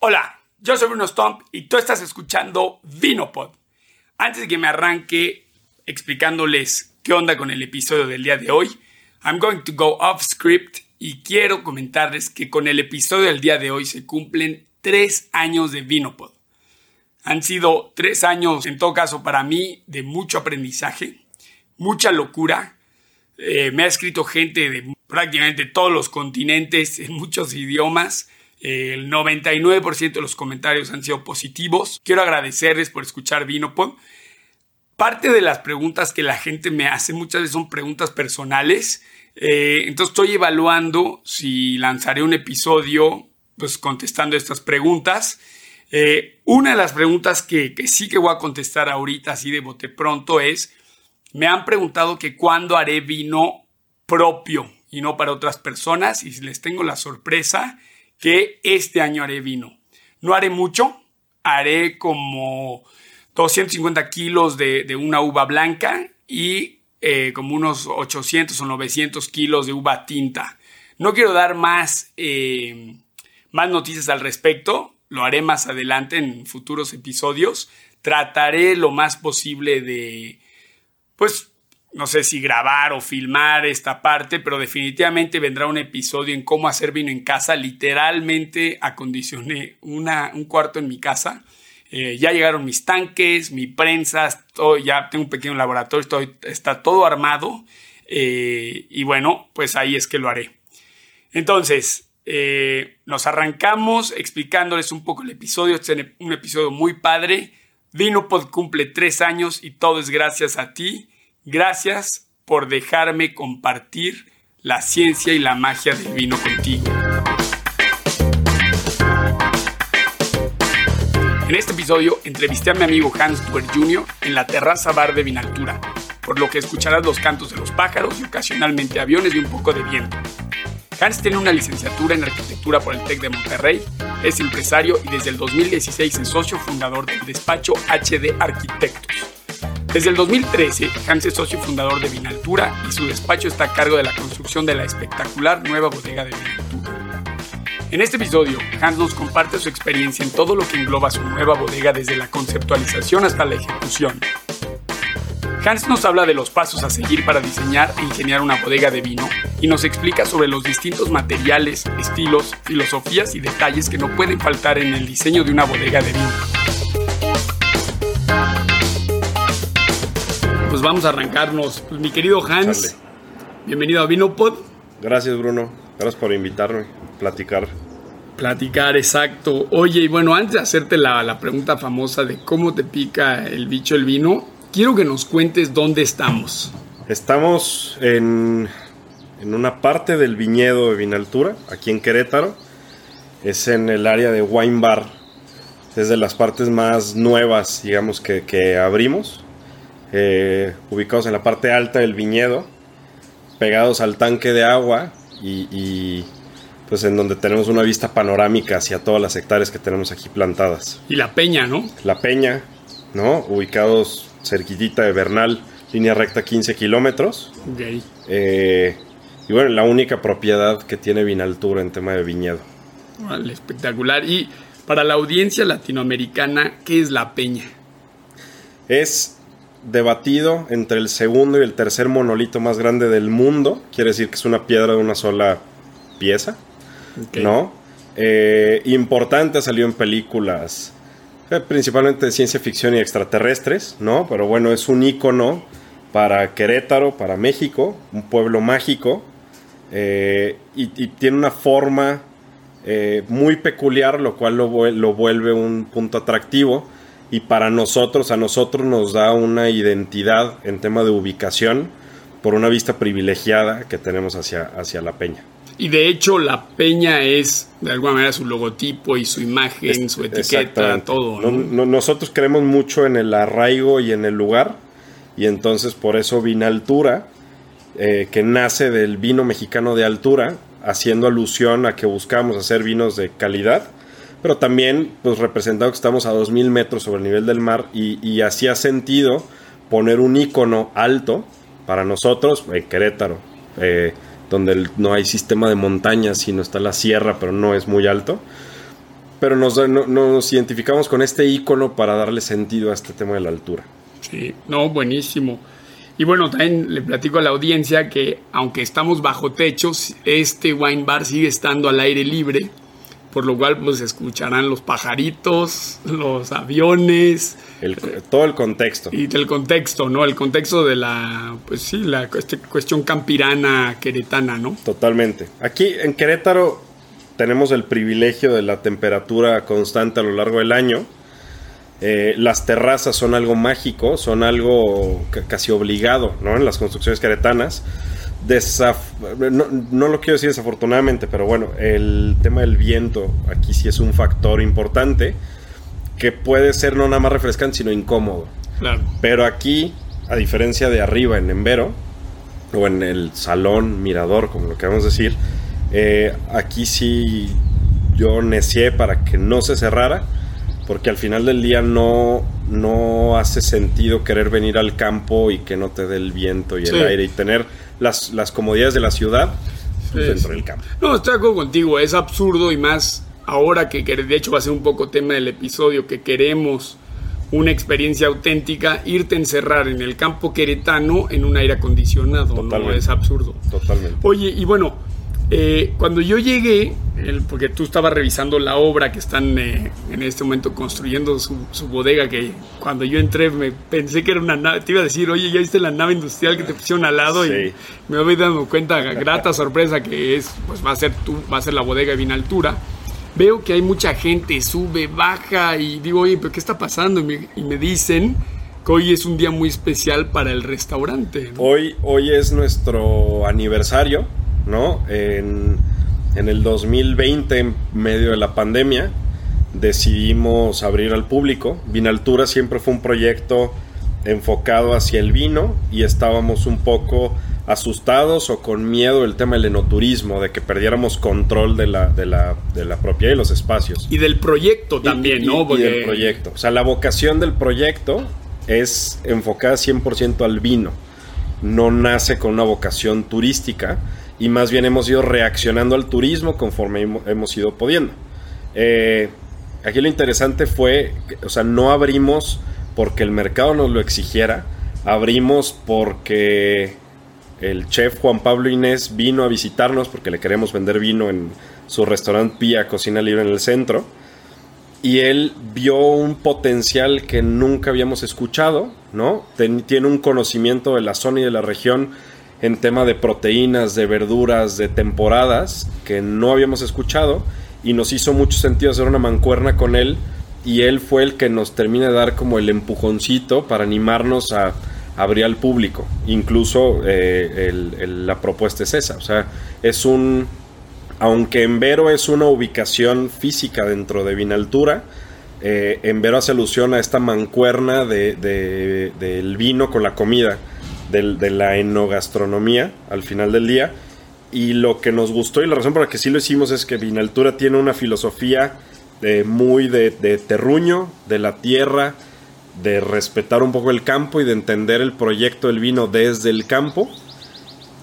Hola, yo soy Bruno Stomp y tú estás escuchando Vinopod. Antes de que me arranque explicándoles qué onda con el episodio del día de hoy, I'm going to go off script y quiero comentarles que con el episodio del día de hoy se cumplen tres años de Vinopod. Han sido tres años, en todo caso para mí, de mucho aprendizaje, mucha locura. Eh, me ha escrito gente de prácticamente todos los continentes, en muchos idiomas. El 99% de los comentarios han sido positivos. Quiero agradecerles por escuchar Vinopod. Parte de las preguntas que la gente me hace muchas veces son preguntas personales. Eh, entonces estoy evaluando si lanzaré un episodio pues contestando estas preguntas. Eh, una de las preguntas que, que, sí que voy a contestar ahorita así de bote pronto es, me han preguntado que cuándo haré vino propio y no para otras personas y les tengo la sorpresa que este año haré vino. No haré mucho, haré como 250 kilos de, una uva blanca y eh, como unos 800 o 900 kilos de uva tinta. No quiero dar más, eh, más noticias al respecto, lo haré más adelante en futuros episodios. Trataré lo más posible de, pues, no sé si grabar o filmar esta parte, pero definitivamente vendrá un episodio en cómo hacer vino en casa. Literalmente acondicioné una, un cuarto en mi casa. Eh, ya llegaron mis tanques, mi prensa, ya tengo un pequeño laboratorio, está todo armado. Eh, y bueno, pues ahí es que lo haré. Entonces, eh, nos arrancamos explicándoles un poco el episodio. Este es un episodio muy padre. VinoPod cumple tres años y todo es gracias a ti. Gracias por dejarme compartir la ciencia y la magia del vino contigo. En este episodio entrevisté a mi amigo Hans Tuer Jr. en la terraza bar de Vinaltura, por lo que escucharás los cantos de los pájaros y ocasionalmente aviones y un poco de viento. Hans tiene una licenciatura en arquitectura por el TEC de Monterrey, es empresario y desde el 2016 es socio fundador del despacho HD Arquitectos desde el 2013, Hans es socio fundador de Vinaltura y su despacho está a cargo de la construcción de la espectacular nueva bodega de Vinaltura. En este episodio, Hans nos comparte su experiencia en todo lo que engloba su nueva bodega desde la conceptualización hasta la ejecución. Hans nos habla de los pasos a seguir para diseñar e ingeniar una bodega de vino y nos explica sobre los distintos materiales, estilos, filosofías y detalles que no pueden faltar en el diseño de una bodega de vino. Pues vamos a arrancarnos. Pues, mi querido Hans, bienvenido a Vinopod. Gracias, Bruno. Gracias por invitarme a platicar. Platicar, exacto. Oye, y bueno, antes de hacerte la, la pregunta famosa de cómo te pica el bicho el vino, quiero que nos cuentes dónde estamos. Estamos en, en una parte del viñedo de Vinaltura, aquí en Querétaro. Es en el área de Wine Bar. Es de las partes más nuevas, digamos, que, que abrimos. Eh, ubicados en la parte alta del viñedo, pegados al tanque de agua y, pues en donde tenemos una vista panorámica hacia todas las hectáreas que tenemos aquí plantadas. Y la peña, ¿no? La peña, ¿no? Ubicados cerquitita de Bernal, línea recta 15 kilómetros. Eh, y bueno, la única propiedad que tiene Vinaltura en tema de viñedo. Vale, espectacular. Y para la audiencia latinoamericana, ¿qué es la peña? Es debatido entre el segundo y el tercer monolito más grande del mundo. Quiere decir que es una piedra de una sola pieza. ¿No? Eh, importante, salió en películas, eh, principalmente de ciencia ficción y extraterrestres, ¿no? Pero bueno, es un icono para Querétaro, para México, un pueblo mágico. Eh, y, tiene una forma muy peculiar, lo cual lo, lo vuelve un punto atractivo y para nosotros, a nosotros nos da una identidad en tema de ubicación por una vista privilegiada que tenemos hacia, hacia la peña. Y de hecho la peña es de alguna manera su logotipo y su imagen, su etiqueta, todo. nosotros creemos mucho en el arraigo y en el lugar y entonces por eso Vinaltura, eh, que nace del vino mexicano de altura, haciendo alusión a que buscamos hacer vinos de calidad pero también pues representado que estamos a 2.000 metros sobre el nivel del mar y, y así ha sentido poner un icono alto para nosotros en Querétaro, eh, donde no hay sistema de montañas, sino está la sierra, pero no es muy alto. pero nos, nos identificamos con este icono para darle sentido a este tema de la altura. Sí, no, buenísimo. Y bueno, también le platico a la audiencia que aunque estamos bajo techos, este wine bar sigue estando al aire libre, por lo cual pues escucharán los pajaritos, los aviones. todo el contexto. Y el contexto, ¿no? El contexto de la, pues sí, la este, cuestión campirana queretana, ¿no? Totalmente. Aquí en Querétaro tenemos el privilegio de la temperatura constante a lo largo del año eh, las terrazas son algo mágico, son algo casi obligado ¿no? en las construcciones no, lo quiero decir desafortunadamente, pero bueno, el tema del viento aquí sí es un factor importante que puede ser no nada más refrescante, sino incómodo. Pero aquí, a diferencia de arriba en Embero, o en el salón, mirador, como lo queramos decir, eh, aquí sí yo necié para que no se cerrara porque al final del día no, no hace sentido querer venir al campo y que no te dé el viento y el aire y tener las, las comodidades de la ciudad dentro del campo. No, estoy de acuerdo contigo, es absurdo y más ahora que, de hecho va a ser un poco tema del episodio, que queremos una experiencia auténtica, irte a encerrar en el campo queretano en un aire acondicionado, ¿no? Es absurdo. Totalmente. Oye, y bueno, eh, cuando yo llegué, porque tú estabas revisando la obra que están eh, en este momento construyendo su, bodega, que cuando yo entré me pensé que era una nave, te iba a decir, oye, ya viste la nave industrial que te pusieron al lado y me voy dando cuenta, grata sorpresa que es, pues va a ser tú, va a ser la bodega de altura. Veo que hay mucha gente, sube, baja y digo, oye, pero ¿qué está pasando? Y me, dicen que hoy es un día muy especial para el restaurante. Hoy, hoy es nuestro aniversario ¿no? En, el 2020, en medio de la pandemia, decidimos abrir al público. Vinaltura siempre fue un proyecto enfocado hacia el vino y estábamos un poco asustados o con miedo del tema del enoturismo, de que perdiéramos control de la, de la, de la propiedad y los espacios. Y del proyecto también, ¿no? Y del proyecto. O sea, la vocación del proyecto es enfocada 100% al vino. No nace con una vocación turística, y más bien hemos ido reaccionando al turismo conforme hemos ido pudiendo. Eh, aquí lo interesante fue, o sea, no abrimos porque el mercado nos lo exigiera, abrimos porque el chef Juan Pablo Inés vino a visitarnos porque le queremos vender vino en su restaurante Pía Cocina Libre en el centro. Y él vio un potencial que nunca habíamos escuchado, ¿no? tiene un conocimiento de la zona y de la región en tema de proteínas, de verduras, de temporadas que no habíamos escuchado y nos hizo mucho sentido hacer una mancuerna con él y él fue el que nos termina de dar como el empujoncito para animarnos a, abrir al público. Incluso eh, la propuesta es esa, o sea, es un, aunque en Vero es una ubicación física dentro de Vinaltura, eh, en Vero hace alusión a esta mancuerna del de, vino con la comida de, la enogastronomía al final del día. Y lo que nos gustó y la razón por la que sí lo hicimos es que Vinaltura tiene una filosofía de, muy de, terruño, de la tierra, de respetar un poco el campo y de entender el proyecto del vino desde el campo.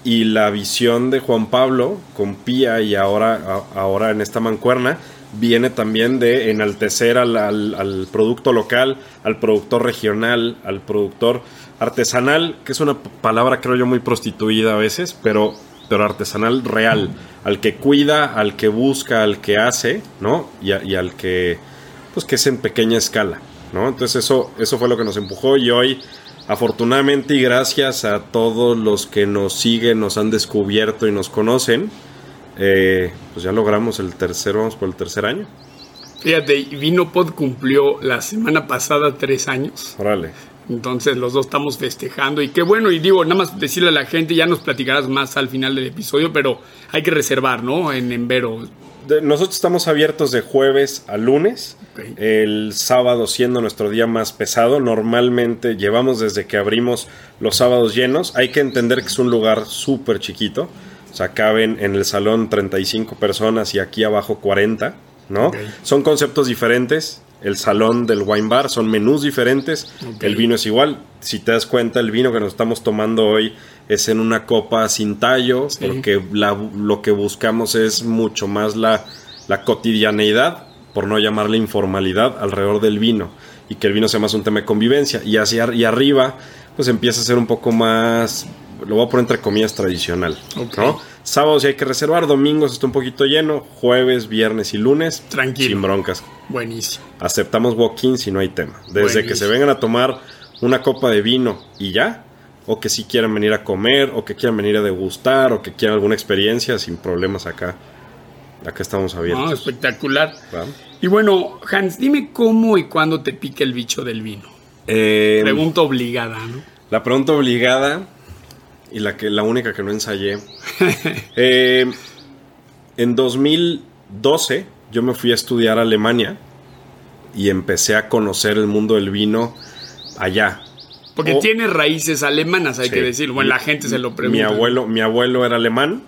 Y la visión de Juan Pablo con Pía y ahora, ahora en esta mancuerna viene también de enaltecer al, al, producto local, al productor regional, al productor artesanal, que es una palabra creo yo muy prostituida a veces, pero, pero artesanal real, al que cuida, al que busca, al que hace, ¿no? Y, al que, pues que es en pequeña escala, ¿no? Entonces eso, eso fue lo que nos empujó y hoy, afortunadamente y gracias a todos los que nos siguen, nos han descubierto y nos conocen, eh, pues ya logramos el tercero, vamos por el tercer año. Fíjate, Vinopod cumplió la semana pasada tres años. Órale. Entonces los dos estamos festejando y qué bueno, y digo, nada más decirle a la gente, ya nos platicarás más al final del episodio, pero hay que reservar, ¿no? En Envero. Nosotros estamos abiertos de jueves a lunes, el sábado siendo nuestro día más pesado. Normalmente llevamos desde que abrimos los sábados llenos. Hay que entender que es un lugar súper chiquito. O sea, caben en el salón 35 personas y aquí abajo 40, ¿no? Son conceptos diferentes el salón del wine bar, son menús diferentes, el vino es igual. Si te das cuenta, el vino que nos estamos tomando hoy es en una copa sin tallo, porque lo que buscamos es mucho más la, la cotidianeidad, por no llamarle informalidad, alrededor del vino y que el vino sea más un tema de convivencia. Y hacia y arriba, pues empieza a ser un poco más, lo voy a poner entre comillas, tradicional. ¿no? Sábados sí hay que reservar, domingos está un poquito lleno, jueves, viernes y lunes, Tranquilo. sin broncas. Buenísimo. Aceptamos walk-in si no hay tema. Desde que se vengan a tomar una copa de vino y ya, o que si quieran venir a comer, o que quieran venir a degustar, o que quieran alguna experiencia, sin problemas acá. Acá estamos abiertos. No, espectacular. Y bueno, Hans, dime cómo y cuándo te pica el bicho del vino. Eh, pregunta obligada, ¿no? La pregunta obligada y la, que, la única que no ensayé. Eh, en 2012 yo me fui a estudiar a Alemania y empecé a conocer el mundo del vino allá. Porque tiene raíces alemanas, hay que decirlo. Bueno, la gente se lo pregunta. Mi abuelo, mi abuelo era alemán,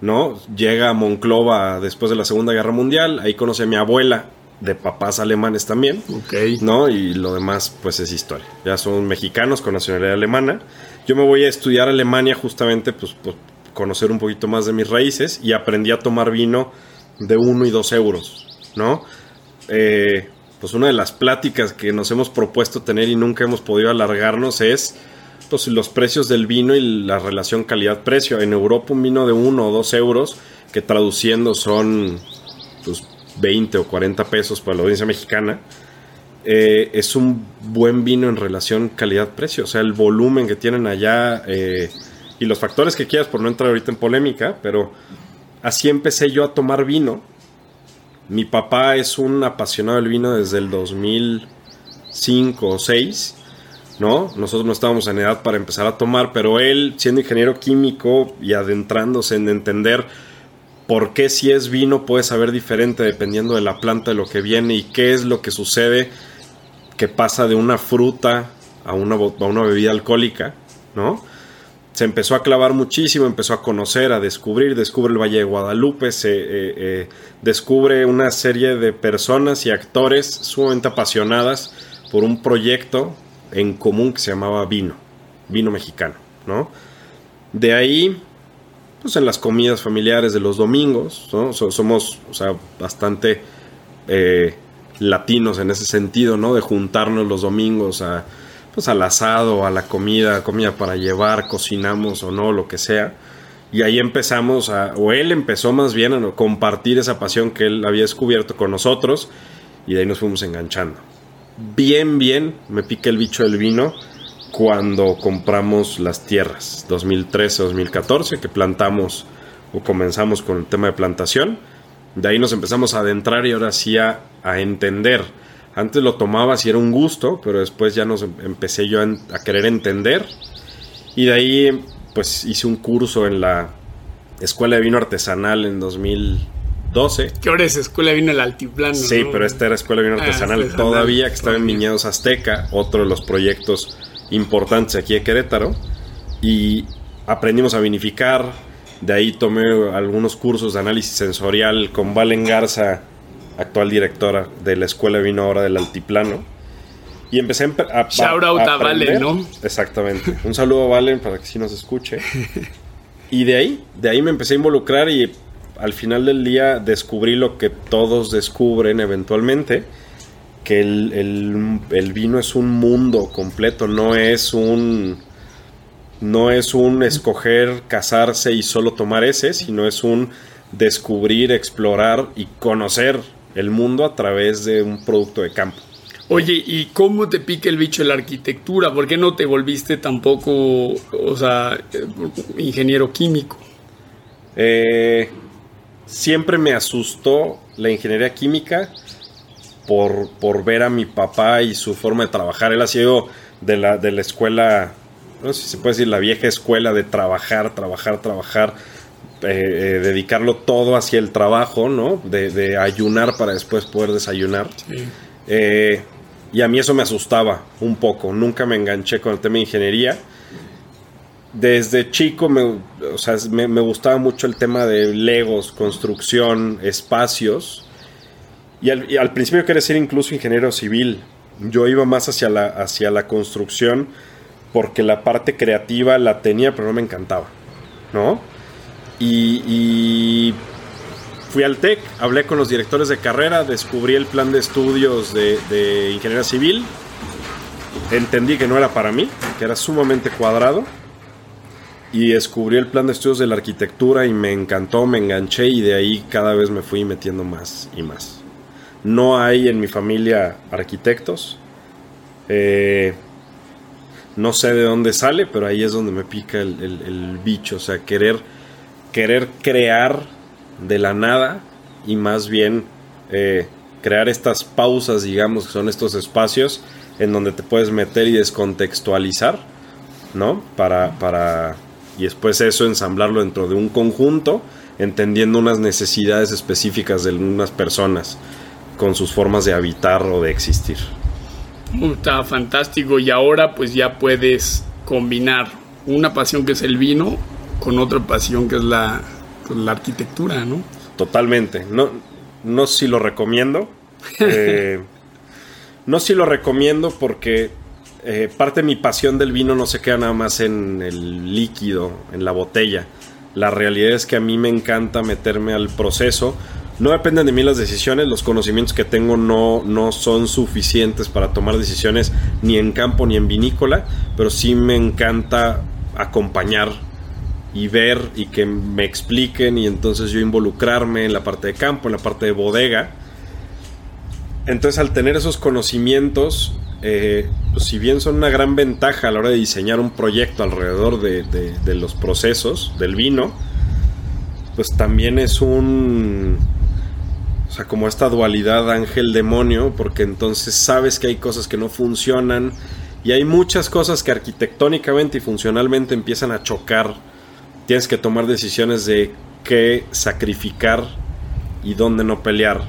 ¿no? Llega a Monclova después de la Segunda Guerra Mundial, ahí conoce a mi abuela, de papás alemanes también, Ok. ¿no? Y lo demás, pues es historia. Ya son mexicanos con nacionalidad alemana. Yo me voy a estudiar Alemania justamente, pues, pues conocer un poquito más de mis raíces y aprendí a tomar vino de 1 y 2 euros, ¿no? Eh, pues una de las pláticas que nos hemos propuesto tener y nunca hemos podido alargarnos es pues, los precios del vino y la relación calidad-precio. En Europa un vino de 1 o 2 euros, que traduciendo son pues, 20 o 40 pesos para la audiencia mexicana, eh, es un buen vino en relación calidad-precio. O sea, el volumen que tienen allá eh, y los factores que quieras, por no entrar ahorita en polémica, pero así empecé yo a tomar vino. Mi papá es un apasionado del vino desde el 2005 o 6, ¿no? Nosotros no estábamos en edad para empezar a tomar, pero él, siendo ingeniero químico y adentrándose en entender por qué si es vino puede saber diferente dependiendo de la planta de lo que viene y qué es lo que sucede que pasa de una fruta a una, a una bebida alcohólica, ¿no? Se empezó a clavar muchísimo, empezó a conocer, a descubrir, descubre el Valle de Guadalupe, se eh, eh, descubre una serie de personas y actores sumamente apasionadas por un proyecto en común que se llamaba Vino, Vino Mexicano, ¿no? De ahí, pues en las comidas familiares de los domingos, somos, o sea, bastante eh, latinos en ese sentido, ¿no? De juntarnos los domingos a, pues al asado, a la comida, comida para llevar, cocinamos o no, lo que sea. Y ahí empezamos a, o él empezó más bien a compartir esa pasión que él había descubierto con nosotros y de ahí nos fuimos enganchando. Bien, bien, me pica el bicho del vino cuando compramos las tierras, 2013-2014, que plantamos o comenzamos con el tema de plantación. De ahí nos empezamos a adentrar y ahora sí a, a entender. Antes lo tomaba si era un gusto, pero después ya nos em- empecé yo a, querer entender. Y de ahí pues hice un curso en la Escuela de Vino Artesanal en 2012. ¿Qué hora es escuela vino el altiplano? Sí, ¿no? pero esta era Escuela de Vino Ah, Artesanal todavía, que estaba en. Viñedos Azteca, otro de los proyectos importantes aquí de Querétaro. Y aprendimos a vinificar. De ahí tomé algunos cursos de análisis sensorial con Valen Garza, actual directora de la Escuela de Vino ahora del Altiplano. Y empecé a, Shout out a Valen, ¿no? Exactamente. Un saludo a Valen para que sí nos escuche. Y de ahí, de ahí me empecé a involucrar y al final del día descubrí lo que todos descubren eventualmente, que el, el- el vino es un mundo completo, no es un no es un escoger, casarse y solo tomar ese, sino es un descubrir, explorar y conocer el mundo a través de un producto de campo. Oye, ¿y cómo te pica el bicho de la arquitectura? ¿Por qué no te volviste tampoco, o sea, ingeniero químico? Eh, siempre me asustó la ingeniería química por, por ver a mi papá y su forma de trabajar. Él ha sido de la, de la escuela, no sé si se puede decir, la vieja escuela de trabajar, trabajar, trabajar, eh, eh, dedicarlo todo hacia el trabajo, ¿no? De, de ayunar para después poder desayunar. Sí. Eh, y a mí eso me asustaba un poco. Nunca me enganché con el tema de ingeniería. Desde chico me, o sea, me, me gustaba mucho el tema de legos, construcción, espacios. Y al, y al principio quería ser incluso ingeniero civil. Yo iba más hacia la, hacia la construcción porque la parte creativa la tenía, pero no me encantaba. ¿No? Y, y fui al TEC, hablé con los directores de carrera, descubrí el plan de estudios de, de ingeniería civil, entendí que no era para mí, que era sumamente cuadrado y descubrí el plan de estudios de la arquitectura y me encantó, me enganché y de ahí cada vez me fui metiendo más y más. No hay en mi familia arquitectos. Eh, no sé de dónde sale, pero ahí es donde me pica el, bicho. O sea, querer, querer crear de la nada y más bien eh, crear estas pausas, digamos, que son estos espacios en donde te puedes meter y descontextualizar, ¿no? Para, para, y después eso ensamblarlo dentro de un conjunto, entendiendo unas necesidades específicas de unas personas con sus formas de habitar o de existir. Está fantástico y ahora pues ya puedes combinar una pasión que es el vino con otra pasión que es la, pues, la arquitectura, ¿no? Totalmente. No, no si lo recomiendo. Eh, no si lo recomiendo porque eh, parte de mi pasión del vino no se queda nada más en el líquido, en la botella. La realidad es que a mí me encanta meterme al proceso no dependen de mí las decisiones, los conocimientos que tengo no, no son suficientes para tomar decisiones ni en campo ni en vinícola, pero sí me encanta acompañar y ver y que me expliquen y entonces yo involucrarme en la parte de campo, en la parte de bodega. Entonces al tener esos conocimientos, eh, pues, si bien son una gran ventaja a la hora de diseñar un proyecto alrededor de, de los procesos del vino, pues también es un o sea, como esta dualidad ángel-demonio, porque entonces sabes que hay cosas que no funcionan y hay muchas cosas que arquitectónicamente y funcionalmente empiezan a chocar. Tienes que tomar decisiones de qué sacrificar y dónde no pelear,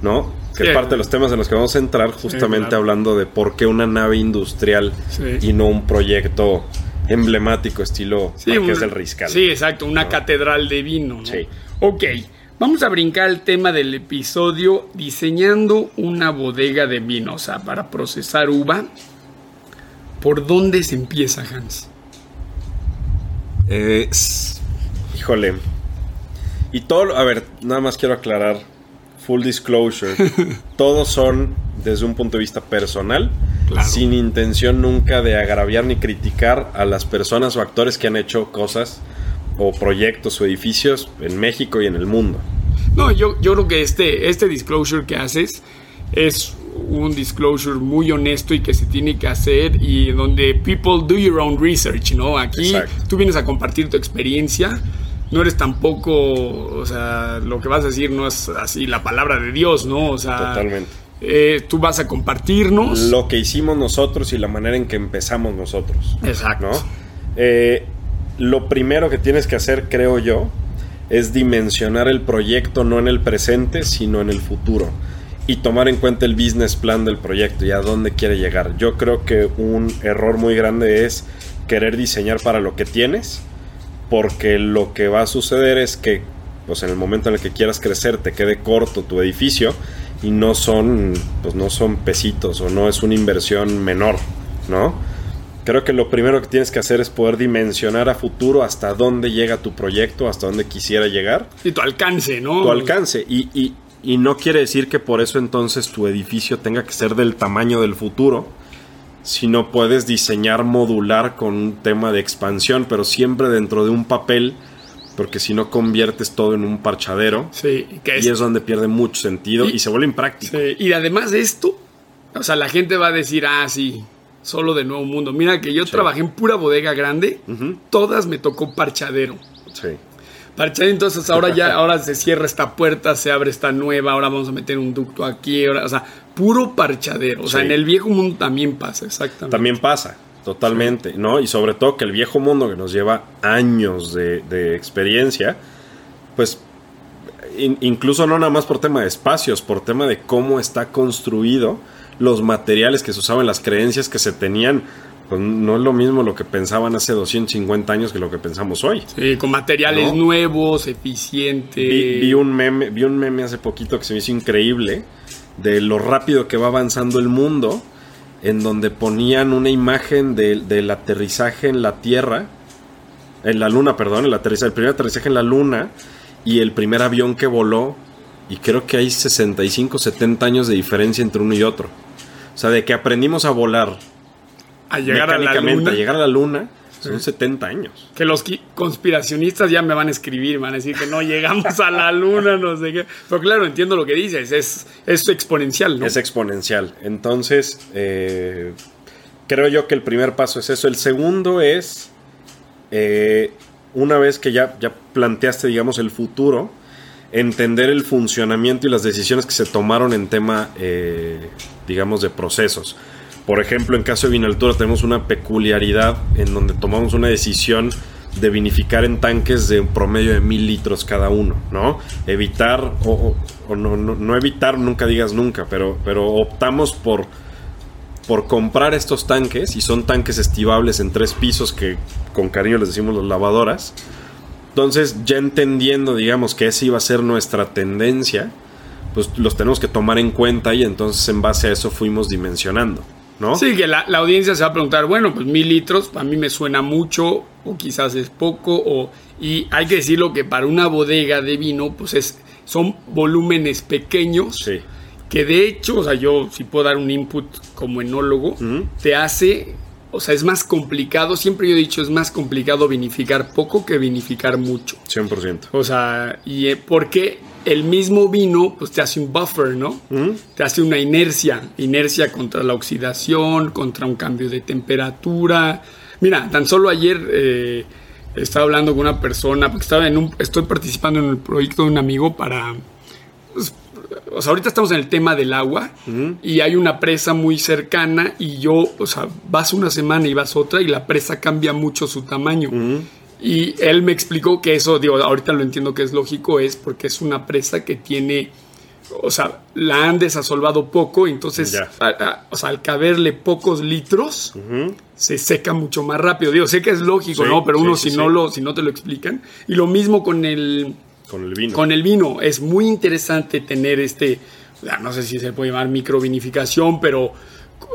¿no? Que es parte de los temas en los que vamos a entrar justamente hablando de por qué una nave industrial y no un proyecto emblemático estilo que es el Riscal. Sí, exacto, una catedral de vino. ¿no? Sí. Ok, Vamos a brincar al tema del episodio diseñando una bodega de vino, o sea, para procesar uva. ¿Por dónde se empieza, Hans? Eh, híjole. Y todo, a ver, nada más quiero aclarar, full disclosure, todos son desde un punto de vista personal, sin intención nunca de agraviar ni criticar a las personas o actores que han hecho cosas o proyectos o edificios en México y en el mundo. No, yo, yo creo que este, este disclosure que haces es un disclosure muy honesto y que se tiene que hacer y donde people do your own research, ¿no? Aquí tú vienes a compartir tu experiencia, no eres tampoco, o sea, lo que vas a decir no es así la palabra de Dios, ¿no? O sea, Totalmente. Eh, tú vas a compartirnos. Lo que hicimos nosotros y la manera en que empezamos nosotros. Exacto. ¿no? Eh, lo primero que tienes que hacer, creo yo, es dimensionar el proyecto no en el presente, sino en el futuro. Y tomar en cuenta el business plan del proyecto y a dónde quiere llegar. Yo creo que un error muy grande es querer diseñar para lo que tienes, porque lo que va a suceder es que pues en el momento en el que quieras crecer te quede corto tu edificio y no son pues no son pesitos o no es una inversión menor, ¿no? Creo que lo primero que tienes que hacer es poder dimensionar a futuro hasta dónde llega tu proyecto, hasta dónde quisiera llegar. Y tu alcance, ¿no? Tu alcance. Y, y, y no quiere decir que por eso entonces tu edificio tenga que ser del tamaño del futuro, sino puedes diseñar modular con un tema de expansión, pero siempre dentro de un papel, porque si no conviertes todo en un parchadero. Sí, que es... y es donde pierde mucho sentido y, se vuelve impráctico. Sí, y además de esto, o sea, la gente va a decir, ah, sí, solo de Nuevo Mundo. Mira que yo trabajé en pura bodega grande, todas me tocó parchadero. Sí. Parchadero, entonces ahora ya, ahora se cierra esta puerta, se abre esta nueva, ahora vamos a meter un ducto aquí, o sea, puro parchadero. O sea, en el viejo mundo también pasa, exactamente. También pasa, totalmente, ¿no? Y sobre todo que el viejo mundo que nos lleva años de, experiencia, pues incluso no nada más por tema de espacios, por tema de cómo está construido los materiales que se usaban, las creencias que se tenían, pues no es lo mismo lo que pensaban hace 250 años que lo que pensamos hoy. Sí, con materiales nuevos, eficientes. Vi, un meme, vi un meme hace poquito que se me hizo increíble de lo rápido que va avanzando el mundo, en donde ponían una imagen del aterrizaje en la Tierra, en la Luna, perdón, el, aterrizaje, el primer aterrizaje en la Luna, y el primer avión que voló, y creo que hay 65, 70 años de diferencia entre uno y otro. O sea, de que aprendimos a volar A llegar a la luna. a llegar a la luna, son 70 años. Que los conspiracionistas ya me van a escribir, van a decir que no llegamos a la luna, no sé qué. Pero claro, entiendo lo que dices, es, es exponencial, ¿no? Es exponencial. Entonces, eh, creo yo que el primer paso es eso. El segundo es, eh, una vez que ya, ya planteaste, digamos, el futuro, entender el funcionamiento y las decisiones que se tomaron en tema, eh, digamos, de procesos. Por ejemplo, en caso de Vinaltura tenemos una peculiaridad en donde tomamos una decisión de vinificar en tanques de un promedio de mil litros cada uno, ¿no? Evitar, o, no, no- no evitar, nunca digas nunca, pero, pero optamos por, por comprar estos tanques, y son tanques estivables en tres pisos que con cariño les decimos los lavadoras. Entonces, ya entendiendo, digamos, que esa iba a ser nuestra tendencia, pues los tenemos que tomar en cuenta y entonces en base a eso fuimos dimensionando, ¿no? Sí, que la, la audiencia se va a preguntar, bueno, pues mil litros, a mí me suena mucho, o quizás es poco, o, y hay que decirlo que para una bodega de vino, pues es, son volúmenes pequeños, Sí. que de hecho, o sea, yo si puedo dar un input como enólogo, te hace, o sea, es más complicado, siempre yo he dicho, es más complicado vinificar poco que vinificar mucho. 100%. O sea, y eh, porque el mismo vino, pues te hace un buffer, ¿no? Te hace una inercia, inercia contra la oxidación, contra un cambio de temperatura. Mira, tan solo ayer eh, estaba hablando con una persona, porque estaba en un, estoy participando en el proyecto de un amigo para o sea, ahorita estamos en el tema del agua y hay una presa muy cercana y yo, o sea, vas una semana y vas otra y la presa cambia mucho su tamaño. Y él me explicó que eso, digo, ahorita lo entiendo que es lógico, es porque es una presa que tiene, o sea, la han desasolvado poco, entonces, Ya. a- a- o sea, al caberle pocos litros, se seca mucho más rápido. Digo, sé que es lógico, Sí, ¿no? Pero uno sí, si sí. no lo, si no te lo explican. Y lo mismo con el, Con el vino. con el vino. Es muy interesante tener este, ya no sé si se puede llamar microvinificación, pero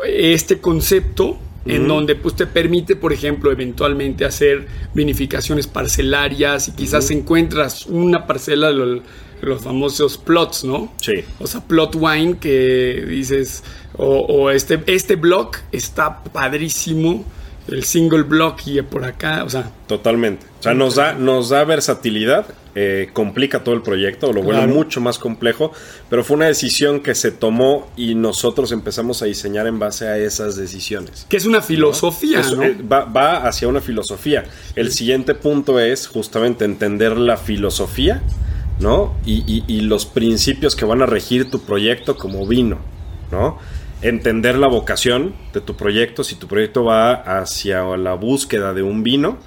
este concepto en donde pues te permite, por ejemplo, eventualmente hacer vinificaciones parcelarias y quizás encuentras una parcela de lo- los famosos plots, ¿no? Sí. O sea, plot wine que dices, o, o este, este block está padrísimo, el single block y por acá, o sea, Totalmente. O sea, nos da, nos da versatilidad, eh, complica todo el proyecto, lo vuelve Claro. mucho más complejo, pero fue una decisión que se tomó y nosotros empezamos a diseñar en base a esas decisiones. que es una filosofía, eh, va, va hacia una filosofía. El siguiente punto es justamente entender la filosofía, ¿no? Y, y- y los principios que van a regir tu proyecto como vino, ¿no? Entender la vocación de tu proyecto, si tu proyecto va hacia la búsqueda de un vino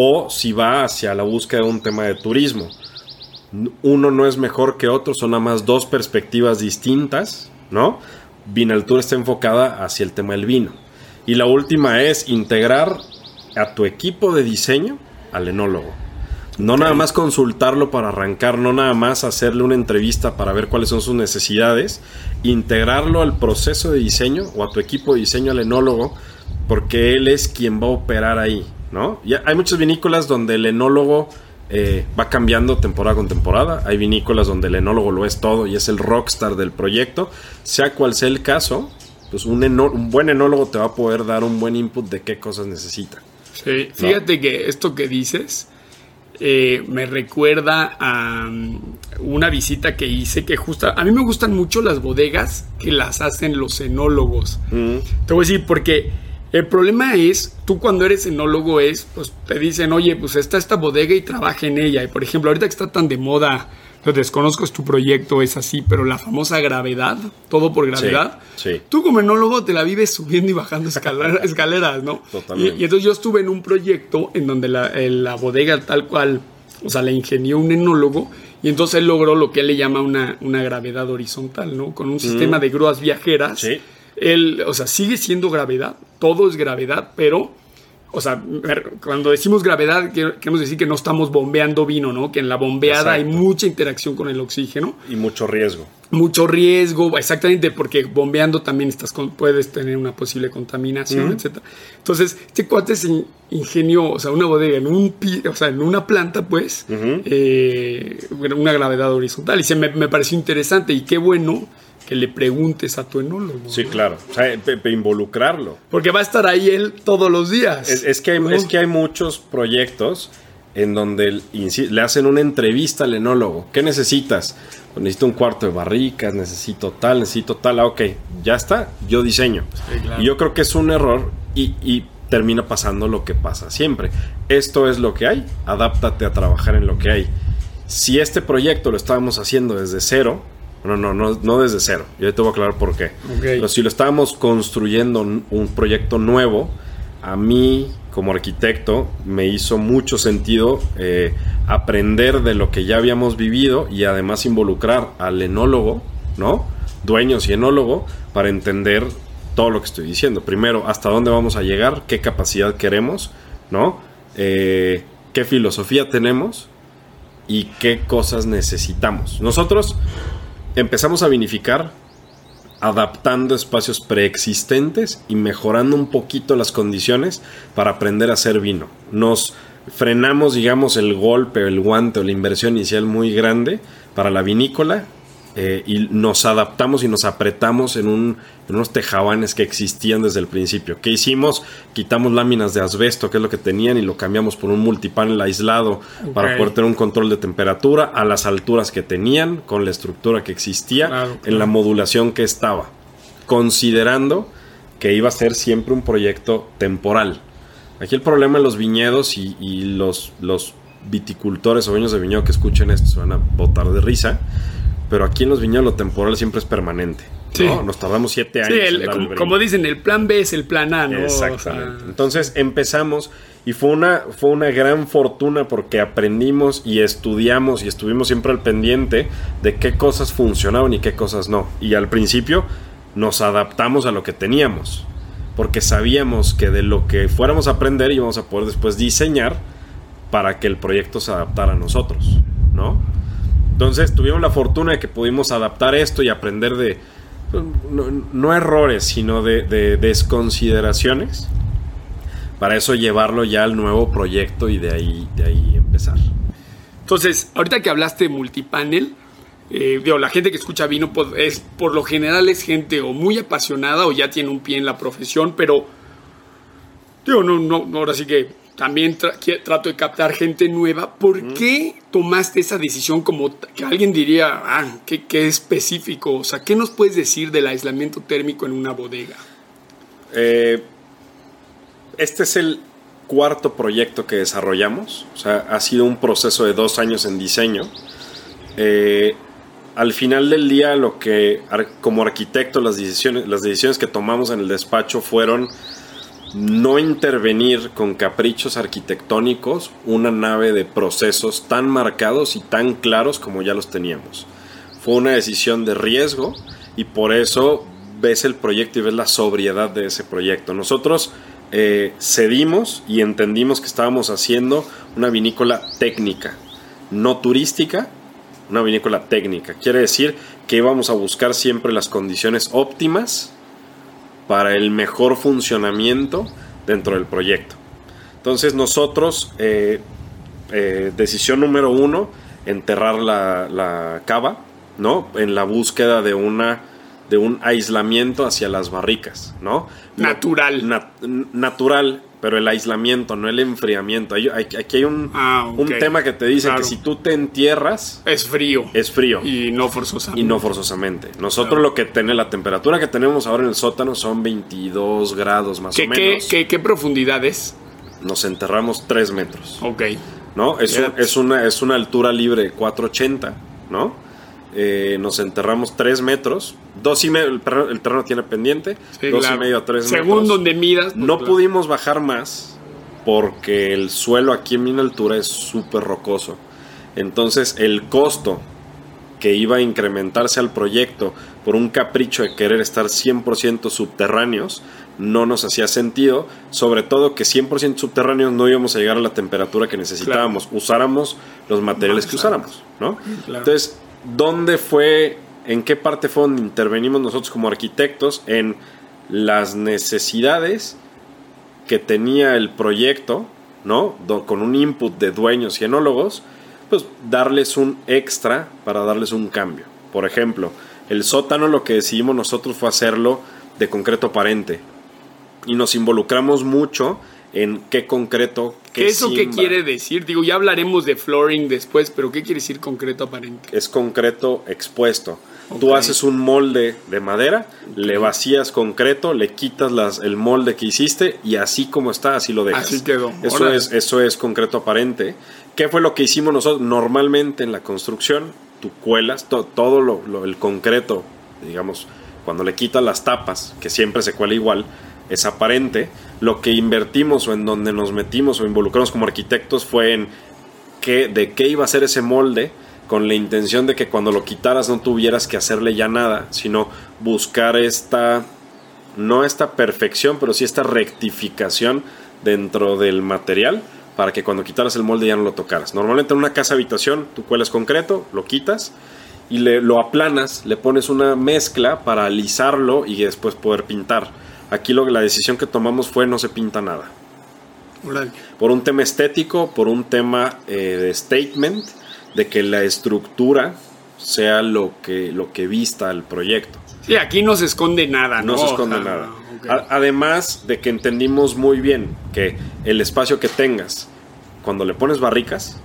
o si va hacia la búsqueda de un tema de turismo. Uno no es mejor que otro, son nada más dos perspectivas distintas, ¿no? Vinaltura está enfocada hacia el tema del vino. Y la última es integrar a tu equipo de diseño al enólogo. No nada más consultarlo para arrancar, no nada más hacerle una entrevista para ver cuáles son sus necesidades, integrarlo al proceso de diseño o a tu equipo de diseño al enólogo, porque él es quien va a operar ahí, ¿no? Ya hay muchas vinícolas donde el enólogo eh, va cambiando temporada con temporada, hay vinícolas donde el enólogo lo es todo y es el rockstar del proyecto, sea cual sea el caso, pues un, un buen enólogo te va a poder dar un buen input de qué cosas necesita. Sí, fíjate que esto que dices eh, me recuerda a um, una visita que hice que justa... A mí me gustan mucho las bodegas que las hacen los enólogos. Mm, Te voy a decir porque el problema es, tú cuando eres enólogo es, pues te dicen, oye, pues está esta bodega y trabaja en ella. Y por ejemplo, ahorita que está tan de moda, lo desconozco es tu proyecto, es así, pero la famosa gravedad, todo por gravedad. sí. Tú como enólogo te la vives subiendo y bajando escalera- escaleras, ¿no? Totalmente. Y, y entonces yo estuve en un proyecto en donde la, eh, la bodega tal cual, o sea, la ingenió un enólogo y entonces él logró lo que él le llama una, una gravedad horizontal, ¿no? Con un sistema de grúas viajeras. Sí. Él, o sea, sigue siendo gravedad, todo es gravedad, pero o sea, cuando decimos gravedad, queremos decir que no estamos bombeando vino, ¿no? Que en la bombeada hay mucha interacción con el oxígeno. Y mucho riesgo. Mucho riesgo, exactamente, porque bombeando también estás puedes tener una posible contaminación, etc. Entonces, este cuate se ingenió, o sea, una bodega en un o sea, en una planta, pues, eh, una gravedad horizontal. Y se me, me pareció interesante y qué bueno que le preguntes a tu enólogo. Sí, claro. O sea, involucrarlo. Porque va a estar ahí él todos los días. Es, que, hay, es que hay muchos proyectos en donde le hacen una entrevista al enólogo. ¿Qué necesitas? Pues necesito un cuarto de barricas, necesito tal, necesito tal. Ah, ok, ya está, yo diseño. Y yo creo que es un error y, y termina pasando lo que pasa siempre. Esto es lo que hay, adáptate a trabajar en lo que hay. Si este proyecto lo estábamos haciendo desde cero, no, no, no, no desde cero. Yo te voy a aclarar por qué. Pero si lo estábamos construyendo un proyecto nuevo, a mí como arquitecto me hizo mucho sentido eh, aprender de lo que ya habíamos vivido y además involucrar al enólogo, ¿no? Dueños y enólogo para entender todo lo que estoy diciendo. Primero, hasta dónde vamos a llegar, qué capacidad queremos, ¿no? Eh, qué filosofía tenemos y qué cosas necesitamos. Nosotros empezamos a vinificar adaptando espacios preexistentes y mejorando un poquito las condiciones para aprender a hacer vino. Nos frenamos, digamos, el golpe, el guante o la inversión inicial muy grande para la vinícola eh, y nos adaptamos y nos apretamos en, un, en, unos tejabanes que existían desde el principio. ¿Qué hicimos? Quitamos láminas de asbesto, que es lo que tenían, y lo cambiamos por un multipanel aislado para poder tener un control de temperatura a las alturas que tenían, con la estructura que existía, en la modulación que estaba, considerando que iba a ser siempre un proyecto temporal. Aquí el problema en los viñedos y, los, los viticultores o dueños de viñedo que escuchen esto se van a botar de risa pero aquí en los viñedos lo temporal siempre es permanente. Nos tardamos siete años. Sí, como, dicen, el plan B es el plan A, ¿no? Exactamente. Entonces empezamos y fue una, fue una gran fortuna porque aprendimos y estudiamos y estuvimos siempre al pendiente de qué cosas funcionaban y qué cosas no. Y al principio nos adaptamos a lo que teníamos, porque sabíamos que de lo que fuéramos a aprender íbamos a poder después diseñar para que el proyecto se adaptara a nosotros, ¿no? Entonces tuvimos la fortuna de que pudimos adaptar esto y aprender de, pues, no, errores, sino de, desconsideraciones. Para eso llevarlo ya al nuevo proyecto y de ahí, de ahí empezar. Entonces, ahorita que hablaste de multipanel, eh, digo, la gente que escucha vino pues, es, por lo general es gente o muy apasionada o ya tiene un pie en la profesión, pero digo, no, no, ahora sí que también trato de captar gente nueva. ¿Por qué tomaste esa decisión como que alguien diría, ah, qué, qué, específico? O sea, ¿qué nos puedes decir del aislamiento térmico en una bodega? Eh, este es el cuarto proyecto que desarrollamos. O sea, ha sido un proceso de dos años en diseño. Eh, al final del día, lo que como arquitecto, las decisiones, las decisiones que tomamos en el despacho fueron no intervenir con caprichos arquitectónicos una nave de procesos tan marcados y tan claros como ya los teníamos. Fue una decisión de riesgo y por eso ves el proyecto y ves la sobriedad de ese proyecto. Nosotros eh, cedimos y entendimos que estábamos haciendo una vinícola técnica, no turística, una vinícola técnica. Quiere decir que íbamos a buscar siempre las condiciones óptimas para el mejor funcionamiento dentro del proyecto. Entonces nosotros, eh, eh, decisión número uno, enterrar la, cava, ¿no? En la búsqueda de una de un aislamiento hacia las barricas, ¿no? Natural. natural, pero el aislamiento, no el enfriamiento. aquí hay un, ah, un tema que te dice que si tú te entierras... Es frío. Es frío. Y no forzosamente. Y no forzosamente. Nosotros lo que tenemos, la temperatura que tenemos ahora en el sótano son 22 grados más o menos. ¿qué, qué, profundidad es? Nos enterramos 3 metros. Ok. ¿No? Es, es, una, es una altura libre de 480, ¿no? Eh, nos enterramos 3 metros, dos y medio, el, terreno, tiene pendiente, dos y medio a 3 metros. Según donde midas. Pues, no pudimos bajar más porque el suelo aquí en mi altura es súper rocoso. Entonces el costo que iba a incrementarse al proyecto por un capricho de querer estar 100% subterráneos no nos hacía sentido, sobre todo que 100% subterráneos no íbamos a llegar a la temperatura que necesitábamos, usáramos los materiales que usáramos, ¿no? Entonces, ¿dónde fue, en qué parte fue donde intervenimos nosotros como arquitectos en las necesidades que tenía el proyecto, ¿no? Con un input de dueños y enólogos, pues darles un extra para darles un cambio. Por ejemplo, el sótano lo que decidimos nosotros fue hacerlo de concreto aparente. Y nos involucramos mucho en qué concreto. Qué, ¿Eso qué quiere decir? Digo, ya hablaremos de flooring después, pero ¿qué quiere decir concreto aparente? Es concreto expuesto. Tú haces un molde de madera, le vacías concreto, le quitas las, el molde que hiciste y así como está, así lo dejas. Así quedó. Eso es, eso es concreto aparente. ¿Qué fue lo que hicimos nosotros? Normalmente en la construcción, tú cuelas todo lo, el concreto, digamos, cuando le quitas las tapas, que siempre se cuela igual, es aparente. Lo que invertimos o en donde nos metimos o involucramos como arquitectos fue en qué, de qué iba a ser ese molde con la intención de que cuando lo quitaras no tuvieras que hacerle ya nada, sino buscar esta, no esta perfección, pero sí esta rectificación dentro del material para que cuando quitaras el molde ya no lo tocaras. Normalmente en una casa habitación tú cuelas concreto, lo quitas y le, lo aplanas, le pones una mezcla para alisarlo y después poder pintar. Aquí lo, la decisión que tomamos fue no se pinta nada. Por un tema estético, por un tema eh, de statement de que la estructura sea lo que, lo que vista el proyecto. Sí, aquí no se esconde nada, ¿no? No se esconde nada. Además de que entendimos muy bien que el espacio que tengas, cuando le pones barricas,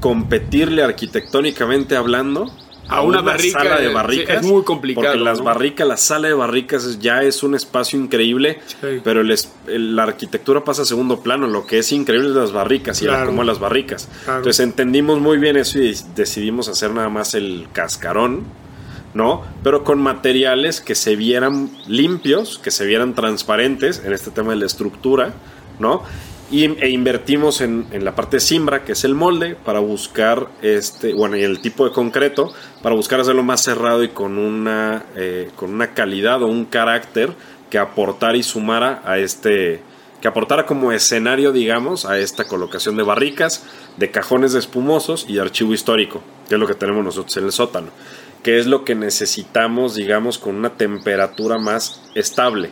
competirle arquitectónicamente hablando a una, sala de barricas. es muy complicado. Porque las barricas, la sala de barricas ya es un espacio increíble, pero la arquitectura pasa a segundo plano. Lo que es increíble es las barricas y la como las barricas. Entonces entendimos muy bien eso y decidimos hacer nada más el cascarón, ¿no? Pero con materiales que se vieran limpios, que se vieran transparentes en este tema de la estructura, ¿no? E invertimos en, la parte simbra, que es el molde, para buscar este, bueno, el tipo de concreto, para buscar hacerlo más cerrado y con una, eh, con una calidad o un carácter que aportara y sumara a este, que aportara como escenario, digamos, a esta colocación de barricas, de cajones espumosos y de archivo histórico, que es lo que tenemos nosotros en el sótano, que es lo que necesitamos, digamos, con una temperatura más estable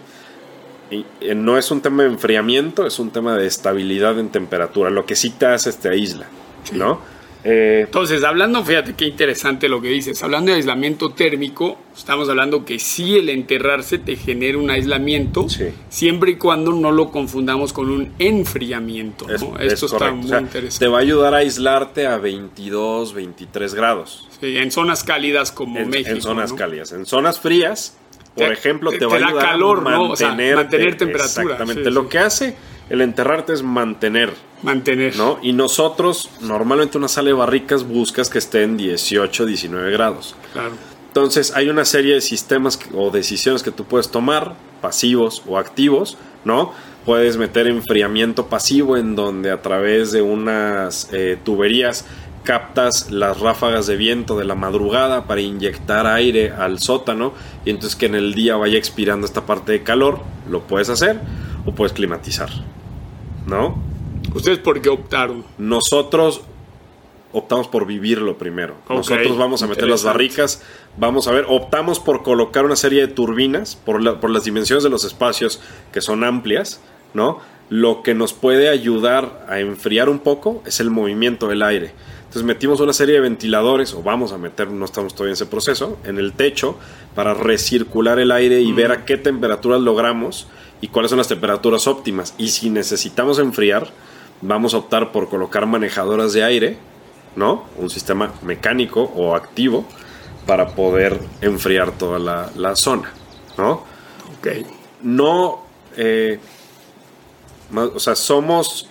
no es un tema de enfriamiento, es un tema de estabilidad en temperatura, lo que sí te hace este isla, ¿no? Eh, Entonces, hablando, fíjate qué interesante lo que dices, hablando de aislamiento térmico, estamos hablando que sí el enterrarse te genera un aislamiento, siempre y cuando no lo confundamos con un enfriamiento. Esto está muy interesante. Te va a ayudar a aislarte a 22, 23 grados. Sí, en zonas cálidas como México. En zonas cálidas. En zonas frías, por ejemplo, te, va a ayudar calor, a mantener, mantener temperatura. Exactamente. Lo que hace el enterrarte es mantener. Mantener. ¿no? Y nosotros, normalmente una sala de barricas buscas que esté en 18, 19 grados. Claro. Entonces, hay una serie de sistemas o decisiones que tú puedes tomar, pasivos o activos, ¿no? Puedes meter enfriamiento pasivo en donde a través de unas eh, tuberías captas las ráfagas de viento de la madrugada para inyectar aire al sótano y entonces que en el día vaya expirando esta parte de calor, lo puedes hacer o puedes climatizar. ¿No? ¿Ustedes por qué optaron? Nosotros optamos por vivirlo primero. Nosotros vamos a meter las barricas, vamos a ver, optamos por colocar una serie de turbinas por, por las dimensiones de los espacios que son amplias, ¿no? Lo que nos puede ayudar a enfriar un poco es el movimiento del aire. Entonces metimos una serie de ventiladores, o vamos a meter, no estamos todavía en ese proceso, en el techo para recircular el aire y ver a qué temperaturas logramos y cuáles son las temperaturas óptimas. Y si necesitamos enfriar, vamos a optar por colocar manejadoras de aire, ¿no? Un sistema mecánico o activo para poder enfriar toda la, zona, ¿no? Ok. No, eh, o sea, somos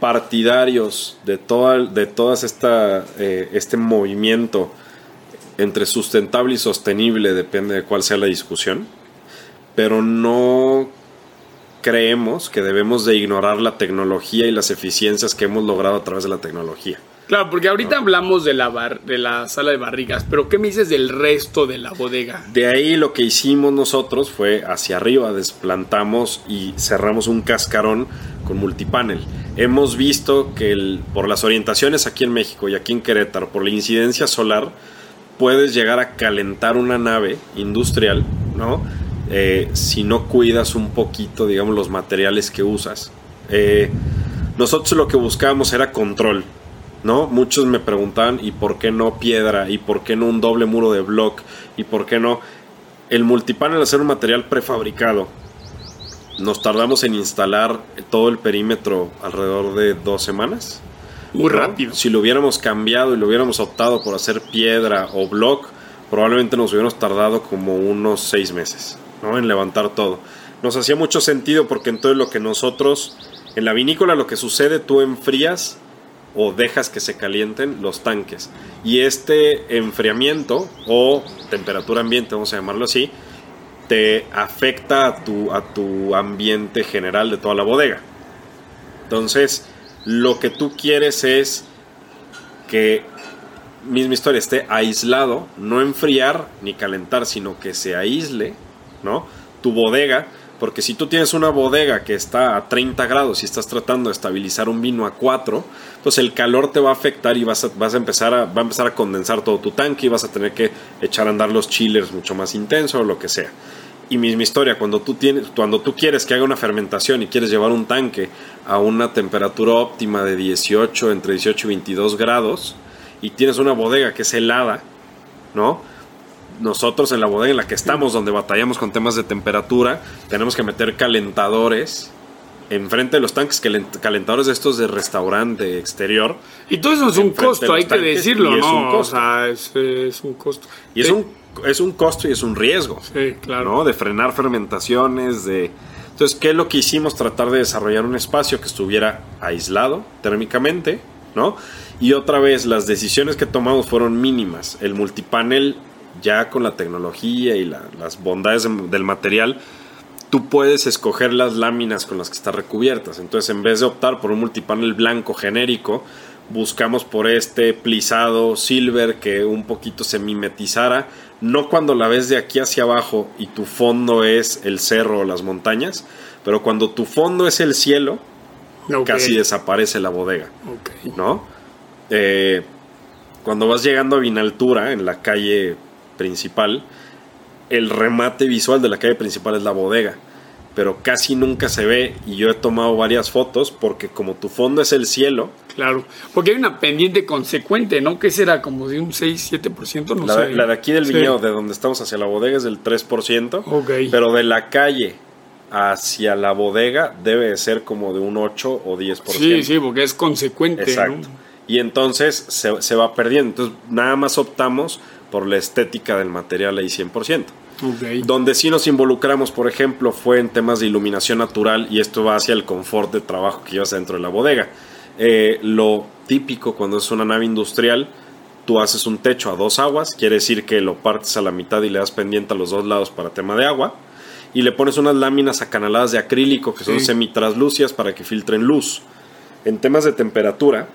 partidarios de, toda, de esta, eh, este movimiento entre sustentable y sostenible, depende de cuál sea la discusión, pero no creemos que debemos de ignorar la tecnología y las eficiencias que hemos logrado a través de la tecnología. Claro, porque ahorita hablamos de la, bar, de la sala de barrigas, pero ¿qué me dices del resto de la bodega? De ahí lo que hicimos nosotros fue hacia arriba, desplantamos y cerramos un cascarón con multipanel. Hemos visto que el, por las orientaciones aquí en México y aquí en Querétaro, por la incidencia solar, puedes llegar a calentar una nave industrial, ¿no? Eh, si no cuidas un poquito, digamos, los materiales que usas. Eh, nosotros lo que buscábamos era control, ¿no? Muchos me preguntaban, ¿y por qué no piedra? ¿Y por qué no un doble muro de block? ¿Y por qué no? El multipanel hacer un material prefabricado. Nos tardamos en instalar todo el perímetro alrededor de dos semanas. Muy rápido. Si lo hubiéramos cambiado y lo hubiéramos optado por hacer piedra o block, probablemente nos hubiéramos tardado como unos seis meses, ¿no? En levantar todo. Nos hacía mucho sentido porque entonces lo que nosotros, en la vinícola lo que sucede, tú enfrías o dejas que se calienten los tanques. Y este enfriamiento o temperatura ambiente, vamos a llamarlo así, te afecta a tu, a tu ambiente general de toda la bodega. Entonces, lo que tú quieres es que misma historia esté aislado, no enfriar ni calentar, sino que se aísle, ¿no? Tu bodega porque si tú tienes una bodega que está a 30 grados y estás tratando de estabilizar un vino a 4, pues el calor te va a afectar y vas a, vas a empezar a, va a empezar a condensar todo tu tanque y vas a tener que echar a andar los chillers mucho más intenso o lo que sea. Y misma historia, cuando tú, tienes, cuando tú quieres que haga una fermentación y quieres llevar un tanque a una temperatura óptima de 18, entre 18 y 22 grados, y tienes una bodega que es helada, ¿no? Nosotros en la bodega en la que estamos, donde batallamos con temas de temperatura, tenemos que meter calentadores enfrente de los tanques, calentadores de estos de restaurante exterior. Y todo eso es un costo, hay que decirlo, ¿no? Es un costo. O sea, es, un costo. Y es, un, es un costo y es un riesgo. Sí, claro. ¿no? De frenar fermentaciones, de... Entonces, ¿qué es lo que hicimos? Tratar de desarrollar un espacio que estuviera aislado térmicamente, ¿no? Y otra vez, las decisiones que tomamos fueron mínimas. El multipanel ya con la tecnología y las bondades del material, tú puedes escoger las láminas con las que están recubiertas. Entonces, en vez de optar por un multipanel blanco genérico, buscamos por este plisado silver que un poquito se mimetizara, no cuando la ves de aquí hacia abajo y tu fondo es el cerro o las montañas, pero cuando tu fondo es el cielo, casi desaparece la bodega, ¿no? Eh, cuando vas llegando a Vinaltura, en la calle principal, el remate visual de la calle principal es la bodega. Pero casi nunca se ve y yo he tomado varias fotos porque como tu fondo es el cielo. Claro, porque hay una pendiente consecuente, ¿no? Que será como de un 6-7%, no la, sé. La de aquí del viñedo, de donde estamos hacia la bodega, es del 3%. Pero de la calle hacia la bodega debe de ser como de un 8 o 10%. Sí, sí, porque es consecuente. Exacto. Y entonces se, se va perdiendo. Entonces nada más optamos por la estética del material ahí 100%. Donde sí nos involucramos, por ejemplo, fue en temas de iluminación natural y esto va hacia el confort de trabajo que llevas dentro de la bodega. Eh, lo típico cuando es una nave industrial, tú haces un techo a dos aguas, quiere decir que lo partes a la mitad y le das pendiente a los dos lados para tema de agua, y le pones unas láminas acanaladas de acrílico que son semi-traslúcidas para que filtren luz. En temas de temperatura,